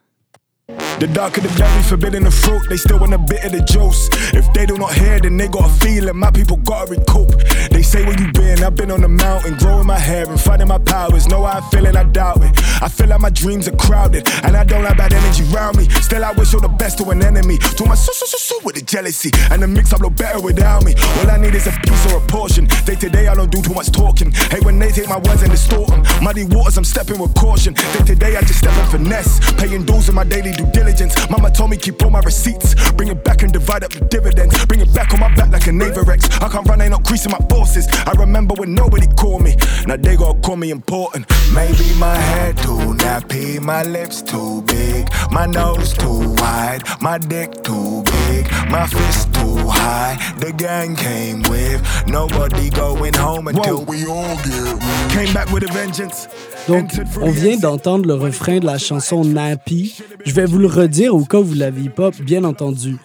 The darker the berry, forbidden the fruit, they still want a bit of the juice. If they do not hear, then they got a feeling. My people gotta recoup. They say where you been, I've been on the mountain, growing my hair and finding my powers. Know how I feel and I doubt it. I feel like my dreams are crowded, and I don't like bad energy around me. Still, I wish all the best to an enemy. To my so so so so with the jealousy, and the mix up look better without me. All I need is a piece or a portion. Day to day, I don't do too much talking. Hey, when they take my words and distort them, muddy waters, I'm stepping with caution. Day to day, I just step in finesse, paying dues in my daily due diligence. Mama told me keep all my receipts, bring it back and divide up the dividends. Bring it back on my back like a Naverex. I can't run, ain't no creasing my bosses. I remember when nobody called me, now they gotta call me important. Maybe my head too nappy, my lips too big, my nose too wide, my dick too big, my fist too high. The gang came with nobody going home until we all get came back with a vengeance. Donc, on vient d'entendre le refrain de la chanson Nappy. Je vais vous le redire au cas où vous ne l'aviez pas bien entendu.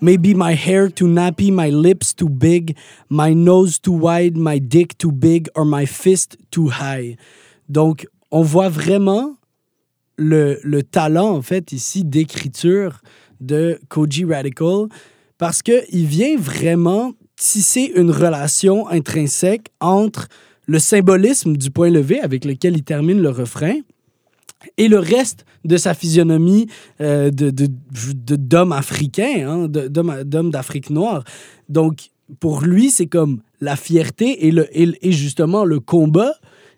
Maybe my hair too nappy, my lips too big, my nose too wide, my dick too big, or my fist too high. Donc, on voit vraiment le, le talent, en fait, ici, d'écriture de Koji Radical parce qu'il vient vraiment tisser une relation intrinsèque entre le symbolisme du point levé avec lequel il termine le refrain et le reste de sa physionomie euh, de, d'homme africain, hein, d'homme, d'Afrique noire. Donc, pour lui, c'est comme la fierté et, justement le combat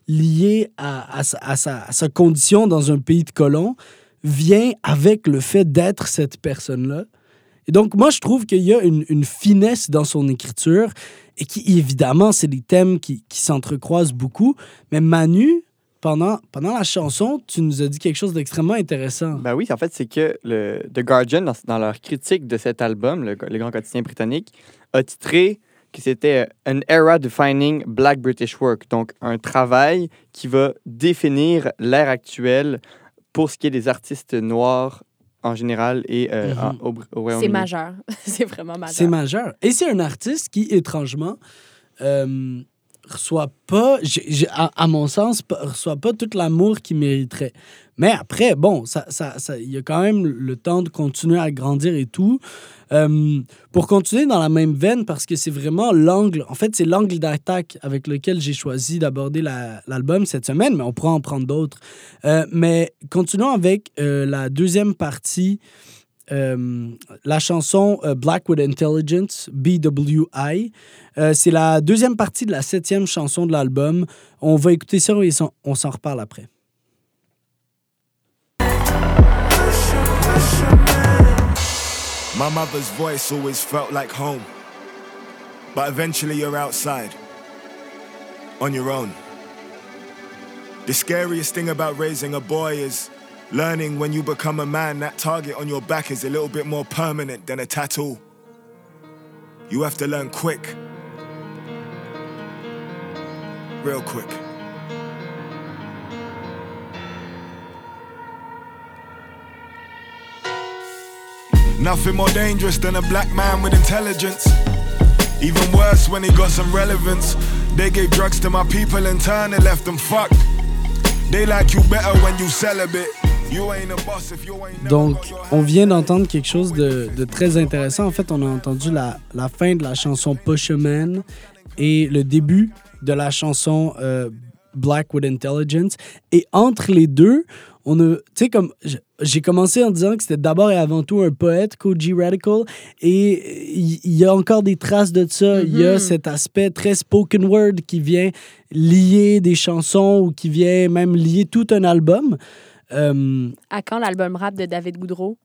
lié à, sa, condition dans un pays de colons vient avec le fait d'être cette personne-là. Et donc, moi, je trouve qu'il y a une, finesse dans son écriture et qui, évidemment, c'est des thèmes qui s'entrecroisent beaucoup. Mais Manu, pendant, pendant la chanson, tu nous as dit quelque chose d'extrêmement intéressant. Ben oui, en fait, c'est que le The Guardian, dans, dans leur critique de cet album, le, le grand quotidien britannique, a titré que c'était euh, An era defining Black British work, donc un travail qui va définir l'ère actuelle pour ce qui est des artistes noirs en général et euh, en- au, au Royaume-Uni. C'est majeur. c'est vraiment majeur. C'est majeur. Et c'est un artiste qui, étrangement, euh, reçoit pas, à, mon sens, reçoit pas tout l'amour qu'il mériterait. Mais après, bon, ça, ça, ça- y a quand même le temps de continuer à grandir et tout. Euh, pour continuer dans la même veine, parce que c'est vraiment l'angle, en fait, c'est l'angle d'attaque avec lequel j'ai choisi d'aborder la- l'album cette semaine, mais on pourra en prendre d'autres. Euh, mais continuons avec euh, la deuxième partie euh, la chanson euh, Black with Intelligence, BWI. Euh, c'est la deuxième partie de la septième chanson de l'album. On va écouter ça et on s'en reparle après. My mother's voice always felt like home. But eventually you're outside. On your own. The scariest thing about raising a boy is learning when you become a man, that target on your back is a little bit more permanent than a tattoo. You have to learn quick. Real quick. Nothing more dangerous than a black man with intelligence. Even worse when he got some relevance. They gave drugs to my people and turned and left them fucked. They like you better when you celibate. You ain't a boss if you ain't never Donc, on vient d'entendre quelque chose de, de très intéressant. En fait, on a entendu la, la fin de la chanson Pusherman et le début de la chanson euh, Black with Intelligence. Et entre les deux, on a, tu sais, comme j'ai commencé en disant que c'était d'abord et avant tout un poète, Koji Radical, et il y, a encore des traces de ça. Il y a Mhm. cet aspect très spoken word qui vient lier des chansons ou qui vient même lier tout un album. Euh, À quand l'album rap de David Goudreau?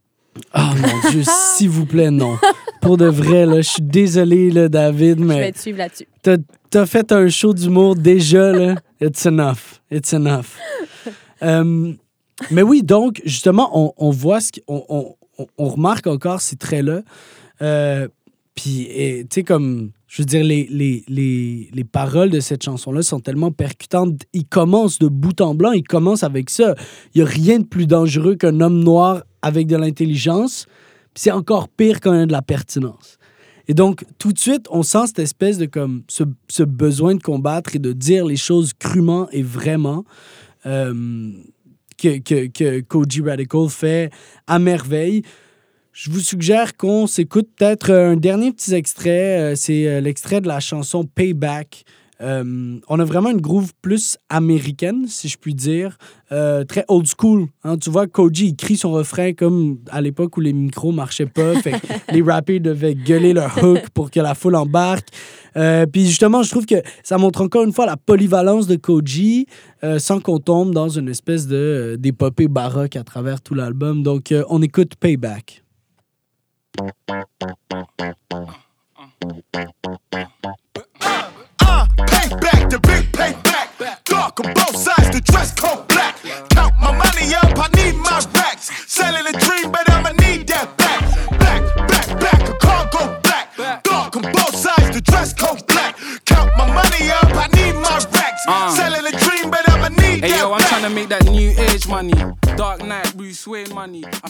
Oh mon Dieu, s'il vous plaît, non. Pour de vrai, là, je suis désolé, là, David, Je vais mais te suivre là-dessus. t'as as fait un show d'humour déjà, là. It's enough. It's enough. Euh, mais oui, donc, justement, on, on voit ce qu'on on, on- remarque encore ces traits-là. Euh, Puis, tu sais, comme, je veux dire, les, les, les, les paroles de cette chanson-là sont tellement percutantes. Il commence de bout en blanc, il commence avec ça. Il n'y a rien de plus dangereux qu'un homme noir avec de l'intelligence. C'est encore pire quand il y a de la pertinence. Et donc, tout de suite, on sent cette espèce de comme ce, ce besoin de combattre et de dire les choses crûment et vraiment euh, que, que, que Koji Radical fait à merveille. Je vous suggère qu'on s'écoute peut-être un dernier petit extrait. Euh, C'est euh, l'extrait de la chanson Payback. Euh, on a vraiment une groove plus américaine, si je puis dire. Euh, très old school. hein. Tu vois, Koji, il crie son refrain comme à l'époque où les micros marchaient pas. fait les rappers devaient gueuler leur hook pour que la foule embarque. Euh, Puis justement, je trouve que ça montre encore une fois la polyvalence de Koji euh, sans qu'on tombe dans une espèce de euh, d'épopée baroque à travers tout l'album. Donc, euh, on écoute Payback. Uh, payback, the big payback. Dark on both sides, the dress code black. Count my money up, I need my racks. Selling a dream, but I'ma need that back. Back, back, back, a car go black. Dark on both sides, the dress code black. Count my money up, I need my racks. Uh. Selling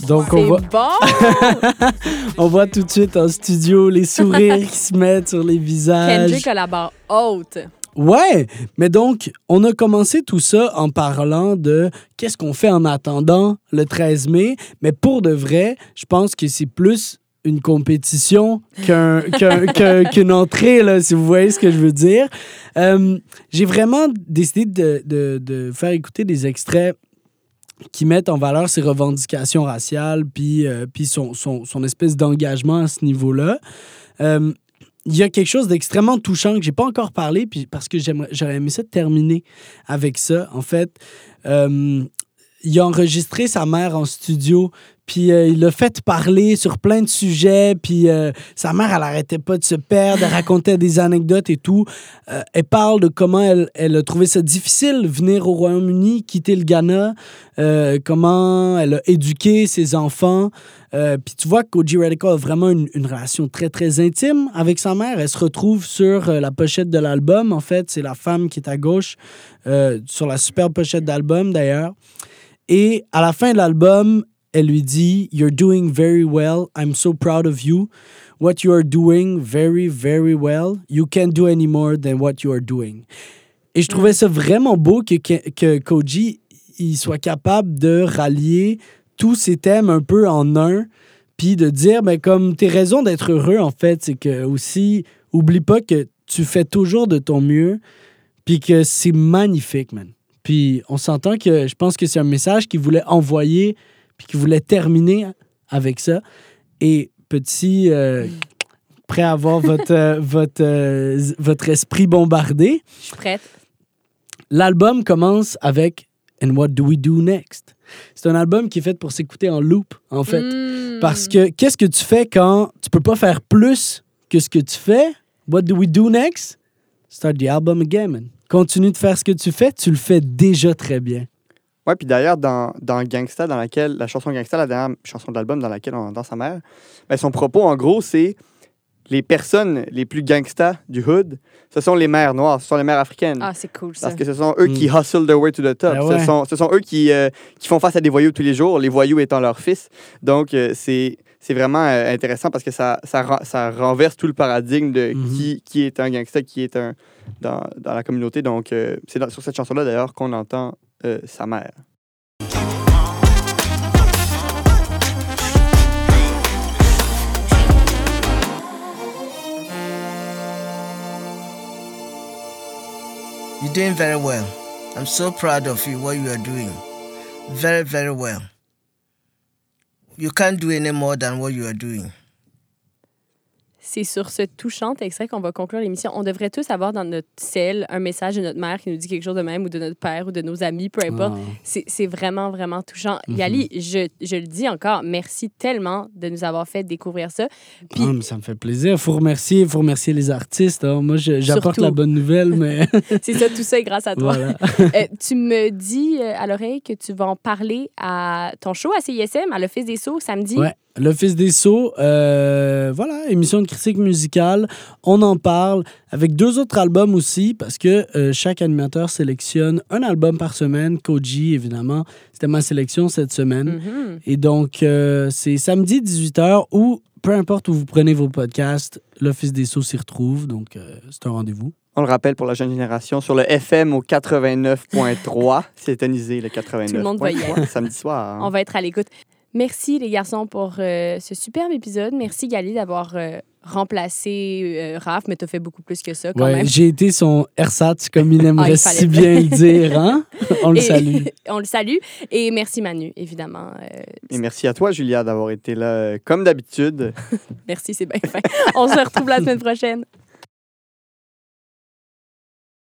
Donc, on voit, Bon! on voit tout de suite en studio les sourires qui se mettent sur les visages. Kendrick a la barre haute. Ouais, mais donc, on a commencé tout ça en parlant de qu'est-ce qu'on fait en attendant le 13 mai. Mais pour de vrai, je pense que c'est plus une compétition qu'un- qu'un- qu'un- qu'une entrée, là, si vous voyez ce que je veux dire. Euh, J'ai vraiment décidé de, de- de faire écouter des extraits qui mettent en valeur ses revendications raciales, puis, euh, puis son, son, son espèce d'engagement à ce niveau-là. Euh, il y a quelque chose d'extrêmement touchant que j'ai pas encore parlé, puis parce que j'aurais aimé ça terminer avec ça. En fait, il a enregistré sa mère en studio, puis euh, il l'a fait parler sur plein de sujets, puis euh, sa mère, elle arrêtait pas de se perdre, elle racontait des anecdotes et tout. Euh, elle parle de comment elle, a trouvé ça difficile venir au Royaume-Uni, quitter le Ghana, comment elle a éduqué ses enfants. Puis tu vois que Koji Radical a vraiment une, une relation très, très intime avec sa mère. Elle se retrouve sur la pochette de l'album. En fait, c'est la femme qui est à gauche sur la superbe pochette d'album, d'ailleurs. Et à la fin de l'album, elle lui dit You're doing very well. I'm so proud of you. What you are doing very, very well. You can't do any more than what you are doing. Et je trouvais ça vraiment beau que, que, que Koji il soit capable de rallier tous ces thèmes un peu en un, puis de dire, ben, comme tes raisons d'être heureux, en fait, c'est que aussi, oublie pas que tu fais toujours de ton mieux, puis que c'est magnifique, man. Puis on s'entend que je pense que c'est un message qu'il voulait envoyer, puis qu'il voulait terminer avec ça. Et petit, euh, prêt à avoir votre, euh, votre, euh, votre esprit bombardé, Je suis prête. l'album commence avec And What Do We Do Next? C'est un album qui est fait pour s'écouter en loop, en fait. Mm. Parce que qu'est-ce que tu fais quand tu peux pas faire plus que ce que tu fais? What do we do next? Start the album again, man. Continue de faire ce que tu fais, tu le fais déjà très bien. Ouais, puis d'ailleurs, dans, dans Gangsta, dans laquelle, la chanson Gangsta, la dernière chanson de l'album dans laquelle on entend sa mère, ben, son propos, en gros, c'est les personnes les plus gangsta du hood, ce sont les mères noires, ce sont les mères africaines. Ah, c'est cool ça. Parce que ce sont eux Mm. qui hustle their way to the top. Ben ouais. ce, sont, ce sont eux qui, euh, qui font face à des voyous tous les jours, les voyous étant leurs fils. Donc, euh, c'est c'est vraiment euh, intéressant parce que ça, ça, ren- ça renverse tout le paradigme de Mhm. qui, qui est un gangsta, qui est un dans, dans la communauté. Donc, euh, c'est sur cette chanson-là, d'ailleurs, qu'on entend You're doing very well. I'm so proud of you, what you are doing. Very, very well. You can't do any more than what you are doing. C'est sur ce touchant extrait qu'on va conclure l'émission. On devrait tous avoir dans notre cell un message de notre mère qui nous dit quelque chose de même ou de notre père ou de nos amis, peu importe. Ah. C'est vraiment, vraiment touchant. Mhm. Yali, je, je le dis encore, merci tellement de nous avoir fait découvrir ça. Puis, mais ça me fait plaisir. faut remercier, faut remercier les artistes. hein. Moi, j'apporte la bonne nouvelle, mais c'est ça, tout ça est grâce à toi. voilà. Euh, tu me dis euh, à l'oreille que tu vas en parler à ton show à CISM, à l'Office des Sceaux, samedi. Ouais. L'Office des Sceaux, euh, voilà, émission de critique musicale. On en parle avec deux autres albums aussi, parce que euh, chaque animateur sélectionne un album par semaine. Koji, évidemment, c'était ma sélection cette semaine. Mhm. Et donc, euh, c'est samedi 18h ou peu importe où vous prenez vos podcasts, l'Office des Sceaux s'y retrouve. Donc, euh, c'est un rendez-vous. On le rappelle pour la jeune génération, sur le FM au 89.3, sintonisé le 89.3, Tout le monde va y être. samedi soir. On va être à l'écoute. Merci les garçons pour euh, ce superbe épisode. Merci Gali d'avoir euh, remplacé euh, Raph, mais tu as fait beaucoup plus que ça quand Ouais, même. j'ai été son ersatz, comme il Ah, aimerait il si bien le dire. Hein? On le Et- salue. on le salue. Et merci Manu, évidemment. Euh, Et merci à toi, Julia, d'avoir été là euh, comme d'habitude. merci, c'est bien. On se retrouve la semaine prochaine.